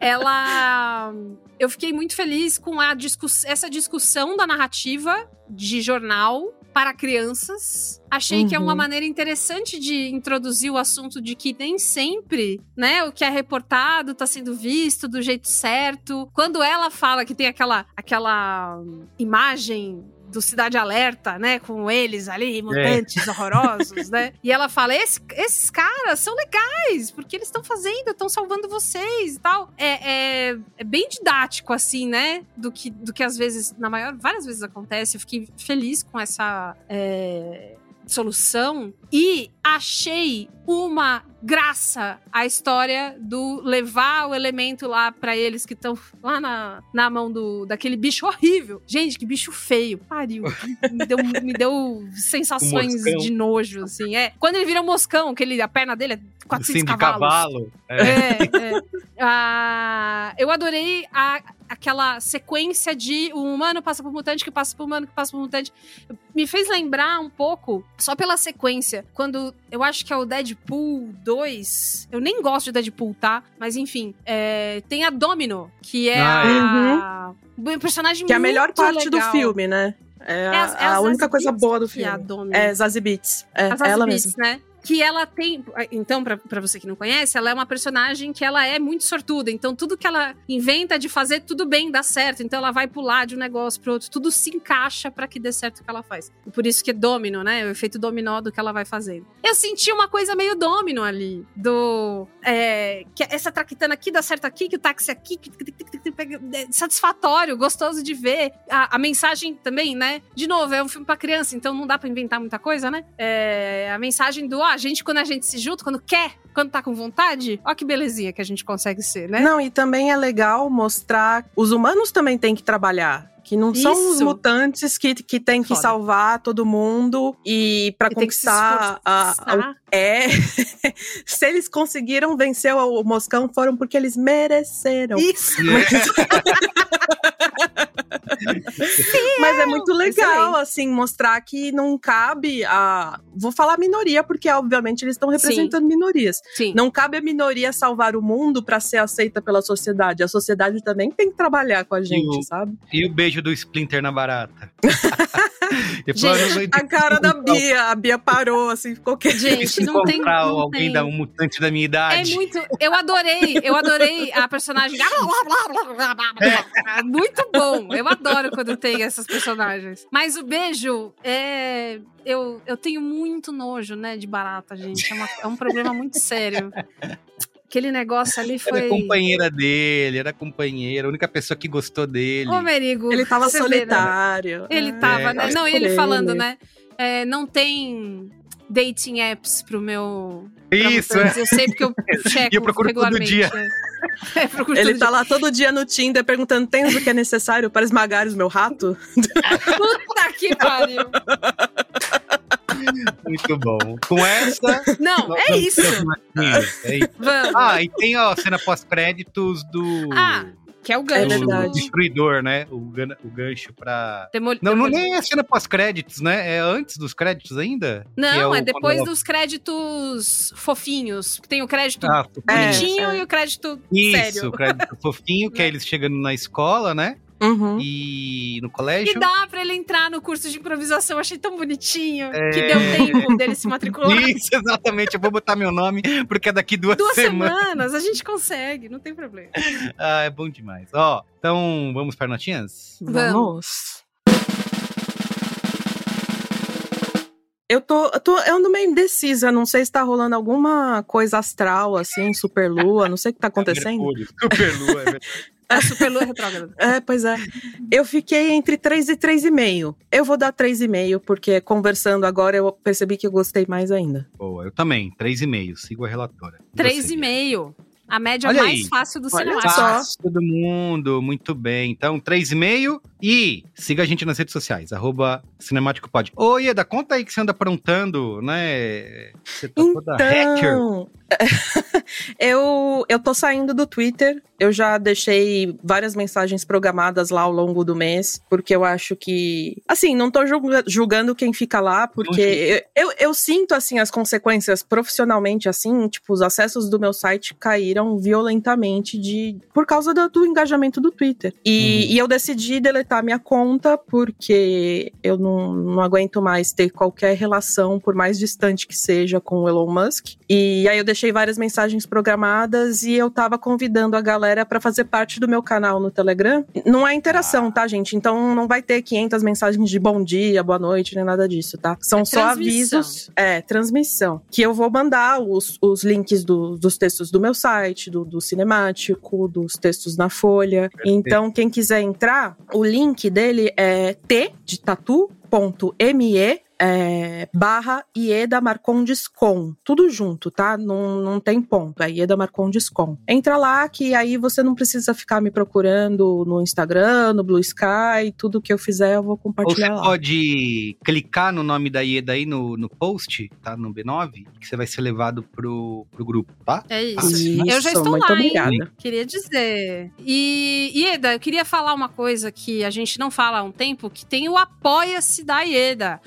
Speaker 2: Ela. Eu fiquei muito feliz com a discuss... essa discussão da narrativa de jornal para crianças. Achei que é uma
Speaker 3: Uhum.
Speaker 2: maneira interessante de introduzir o assunto de que nem sempre, né, o que é reportado tá sendo visto do jeito certo. Quando ela fala que tem aquela aquela imagem do Cidade Alerta, né? Com eles ali, mutantes horrorosos, né? E ela fala: "Esse- esses caras são legais, porque eles estão fazendo, estão salvando vocês e tal. É, é, é bem didático, assim, né? Do que, do que às vezes, na maior, várias vezes acontece. Eu fiquei feliz com essa. é, solução e achei uma graça a história do levar o elemento lá pra eles que estão lá na, na mão do daquele bicho horrível. Gente, que bicho feio. Pariu. Me deu, me deu sensações de nojo, assim. É. Quando ele vira um moscão, que ele, a perna dele é 400
Speaker 1: Sim, de
Speaker 2: cavalos.
Speaker 1: cavalo. É.
Speaker 2: É, é. Ah, eu adorei a- aquela sequência de um humano passa por mutante, que passa por humano, que passa por mutante. Me fez lembrar um pouco, só pela sequência, quando eu acho que é o Deadpool 2. Eu nem gosto de Deadpool, tá? Mas enfim, é, tem a Domino, que é
Speaker 1: Ah,
Speaker 2: a. Um personagem
Speaker 3: Que é a melhor parte do
Speaker 2: legal.
Speaker 3: filme, né? É, a,
Speaker 2: as- é
Speaker 3: a
Speaker 2: as
Speaker 3: única
Speaker 2: Zazie
Speaker 3: coisa boa do
Speaker 2: que é a
Speaker 3: filme.
Speaker 2: Domino.
Speaker 3: É, Zazie Beetz. É,
Speaker 2: A Zazie
Speaker 3: ela mesma.
Speaker 2: né? Que ela tem. Então, pra, pra você que não conhece, ela é uma personagem que ela é muito sortuda. Então, tudo que ela inventa de fazer, tudo bem, dá certo. Então, ela vai pular de um negócio pro outro. Tudo se encaixa pra que dê certo o que ela faz. E por isso que é domino, né? O efeito dominó do que ela vai fazendo. Eu senti uma coisa meio domino ali. Do. é, que essa traquitana aqui dá certo aqui, que o táxi aqui. Que, que- que- é satisfatório, gostoso de ver. A, a mensagem também, né? De novo, é um filme pra criança, então não dá pra inventar muita coisa, né? É, a mensagem do, a gente, quando a gente se junta, quando quer, quando tá com vontade, ó que belezinha que a gente consegue ser, né?
Speaker 3: Não, e também é legal mostrar. Os humanos também têm que trabalhar. Que não são os
Speaker 2: Isso.
Speaker 3: mutantes que, que têm que
Speaker 2: Foda.
Speaker 3: salvar todo mundo e
Speaker 2: tem se
Speaker 3: conquistar a, a-. É. Se eles conseguiram vencer o, o Moscão, foram porque eles mereceram.
Speaker 2: Isso.
Speaker 3: Mas é muito legal,
Speaker 2: Excelente.
Speaker 3: assim, mostrar que não cabe a. Vou falar minoria, porque obviamente eles estão representando minorias.
Speaker 2: Sim.
Speaker 3: Não cabe a minoria salvar o mundo pra ser aceita pela sociedade. A sociedade também tem que trabalhar com a gente,
Speaker 1: o-
Speaker 3: sabe?
Speaker 1: E o beijo do Splinter na barata.
Speaker 2: Gente,
Speaker 1: "Eu não
Speaker 3: A cara da Bia, a Bia parou, assim, ficou que
Speaker 2: Gente, não tem. Não
Speaker 1: alguém
Speaker 2: tem.
Speaker 1: da um mutante da minha
Speaker 2: É
Speaker 1: idade.
Speaker 2: muito. Eu adorei, eu adorei a personagem. Muito bom. Eu adoro quando tem essas personagens. Mas o beijo é. Eu, eu tenho muito nojo, né, de barata, gente. É, uma- é um problema muito sério. Aquele negócio ali
Speaker 1: Era
Speaker 2: foi.
Speaker 1: companheira dele, era companheira, a única pessoa que gostou dele.
Speaker 2: Ô, Merigo.
Speaker 3: Ele tava
Speaker 2: vê, né?
Speaker 3: solitário.
Speaker 2: Ele
Speaker 3: É,
Speaker 2: tava, né?
Speaker 3: gosto
Speaker 2: Não, ele
Speaker 3: dele.
Speaker 2: falando, né? é, não tem dating apps pro meu. pra
Speaker 1: Isso, é.
Speaker 2: Eu sei porque eu checo
Speaker 1: E eu procuro todo
Speaker 2: regularmente.
Speaker 1: dia.
Speaker 2: É, procuro
Speaker 3: Ele
Speaker 2: todo
Speaker 3: tá
Speaker 2: dia.
Speaker 3: lá todo dia no Tinder perguntando: tens o que é necessário para esmagar o meu rato?
Speaker 2: Puta que pariu.
Speaker 1: Muito bom. Com essa.
Speaker 2: Não, é isso.
Speaker 1: É isso.
Speaker 2: Vamos.
Speaker 1: Ah, e tem ó, a cena pós-créditos do.
Speaker 2: Ah, que é o
Speaker 3: É
Speaker 2: gancho.
Speaker 3: verdade.
Speaker 1: do Destruidor, né? O, gan- o gancho pra.
Speaker 2: Demol...
Speaker 1: Não, não nem é a cena pós-créditos, né? É antes dos créditos ainda?
Speaker 2: Não,
Speaker 1: o-
Speaker 2: é, depois dos créditos fofinhos. Tem o crédito
Speaker 1: Ah,
Speaker 2: bonitinho
Speaker 3: É, é.
Speaker 2: e o crédito
Speaker 1: Isso,
Speaker 2: sério.
Speaker 1: o crédito fofinho, que é eles chegando na escola, né?
Speaker 3: Uhum.
Speaker 1: E no
Speaker 2: E
Speaker 1: colégio.
Speaker 2: dá pra ele entrar no curso de improvisação. Achei tão bonitinho
Speaker 1: É.
Speaker 2: que deu tempo dele se matricular.
Speaker 1: Isso, exatamente. Eu vou botar meu nome, porque é daqui duas,
Speaker 2: Duas
Speaker 1: semanas.
Speaker 2: semanas, a gente consegue, não tem problema.
Speaker 1: Ah, é bom demais. Ó, então vamos para notinhas?
Speaker 3: Vamos. Eu tô, eu tô, eu ando meio indecisa, não sei se tá rolando alguma coisa astral, assim, super lua, não sei o que tá acontecendo.
Speaker 1: Mercúrio, Super lua, é verdade.
Speaker 2: É super lua retrógrada.
Speaker 3: É, pois é. Eu fiquei entre 3 e 3,5. Eu vou dar 3,5, porque conversando agora eu percebi que eu gostei mais ainda.
Speaker 1: Boa, eu também. 3,5. Sigo a relatora. E você?
Speaker 2: 3,5. A média
Speaker 1: Olha
Speaker 2: mais
Speaker 1: aí.
Speaker 2: fácil do
Speaker 3: Olha
Speaker 2: cinema.
Speaker 1: todo mundo, muito bem. Então, 3,5 e siga a gente nas redes sociais, arroba CinemáticoPod. Ô, Ieda, conta aí que você anda aprontando, né? Você tá toda hacker.
Speaker 3: Então, eu, eu tô saindo do Twitter. Eu já deixei várias mensagens programadas lá ao longo do mês, porque eu acho que. Assim, não tô julga- julgando quem fica lá, porque eu, eu, eu sinto, assim, as consequências profissionalmente, assim, tipo, os acessos do meu site caíram violentamente de por causa do, do engajamento do Twitter. E, e eu decidi deletar minha conta, porque eu não, não aguento mais ter qualquer relação, por mais distante que seja, com o Elon Musk. E aí eu deixei várias mensagens programadas e eu tava convidando a galera para fazer parte do meu canal no Telegram. Não é interação, tá, gente? Então não vai ter 500 mensagens de bom dia, boa noite, nem nada disso, tá? São
Speaker 2: É
Speaker 3: só avisos. É, transmissão. Que eu vou mandar os, os links do- dos textos do meu site, do, do cinemático, dos textos na Folha. Então, quem quiser entrar, o link dele é t de tatu.me é, barra Ieda Marcondes com. Tudo junto, tá? Não, não tem ponto. É Ieda Marcondes com. Entra lá que aí você não precisa ficar me procurando no Instagram, no Blue Sky. Tudo que eu fizer eu vou
Speaker 1: Ou você
Speaker 3: compartilhar lá.
Speaker 1: pode clicar no nome da Ieda aí no, no post, tá? No B9, que você vai ser levado pro, pro grupo, tá?
Speaker 2: É isso.
Speaker 3: Isso,
Speaker 2: eu já estou
Speaker 3: muito
Speaker 2: lá, hein?
Speaker 3: obrigada.
Speaker 2: Queria dizer. E, Ieda, eu queria falar uma coisa que a gente não fala há um tempo, que tem o Apoia-se da Ieda.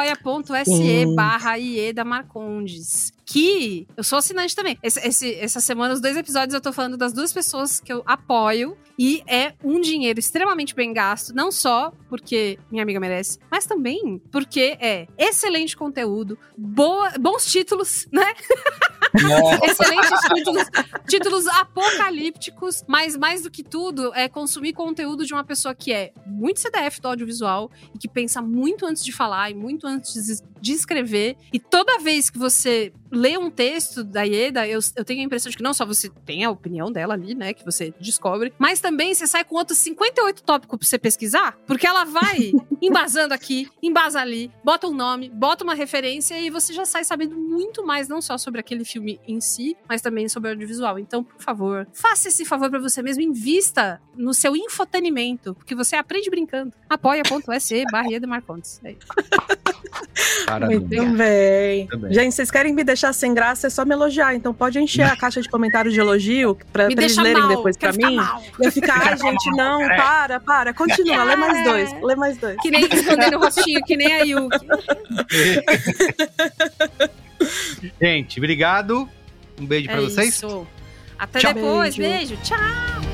Speaker 2: apoia.se barra Ieda Marcondes. Que eu sou assinante também. Esse, esse- essa semana, os dois episódios, eu tô falando das duas pessoas que eu apoio. E é um dinheiro extremamente bem gasto. Não só porque minha amiga merece, mas também porque é excelente conteúdo, boa, bons títulos, né? Excelentes títulos, títulos apocalípticos, mas mais do que tudo, é consumir conteúdo de uma pessoa que é muito CDF do audiovisual e que pensa muito antes de falar e muito antes de escrever. E toda vez que você lê um texto da Ieda, eu, eu tenho a impressão de que não só você tem a opinião dela ali, né, que você descobre, mas também você sai com outros 58 tópicos pra você pesquisar, porque ela vai embasando aqui, embasa ali, bota um nome, bota uma referência e você já sai sabendo muito mais, não só sobre aquele filme em si, mas também sobre o audiovisual. Então, por favor, faça esse favor pra você mesmo, invista no seu infotenimento, porque você aprende brincando. apoia.se barra Ieda Marcondes. É isso.
Speaker 1: Parabéns.
Speaker 3: Muito bem. Gente, vocês querem me deixar sem graça, é só me elogiar. Então pode encher a caixa de comentários de elogio pra, pra eles lerem
Speaker 2: mal,
Speaker 3: depois pra mim.
Speaker 2: mal.
Speaker 3: Eu ficar, ai, gente, não, para, para, continua, lê mais dois, lê mais dois.
Speaker 2: Que nem escondendo o rostinho, que nem a Yuki.
Speaker 1: Gente, obrigado. Um beijo pra
Speaker 2: É
Speaker 1: vocês.
Speaker 2: isso. Até
Speaker 1: Tchau.
Speaker 2: depois.
Speaker 3: Beijo.
Speaker 2: Beijo. Tchau.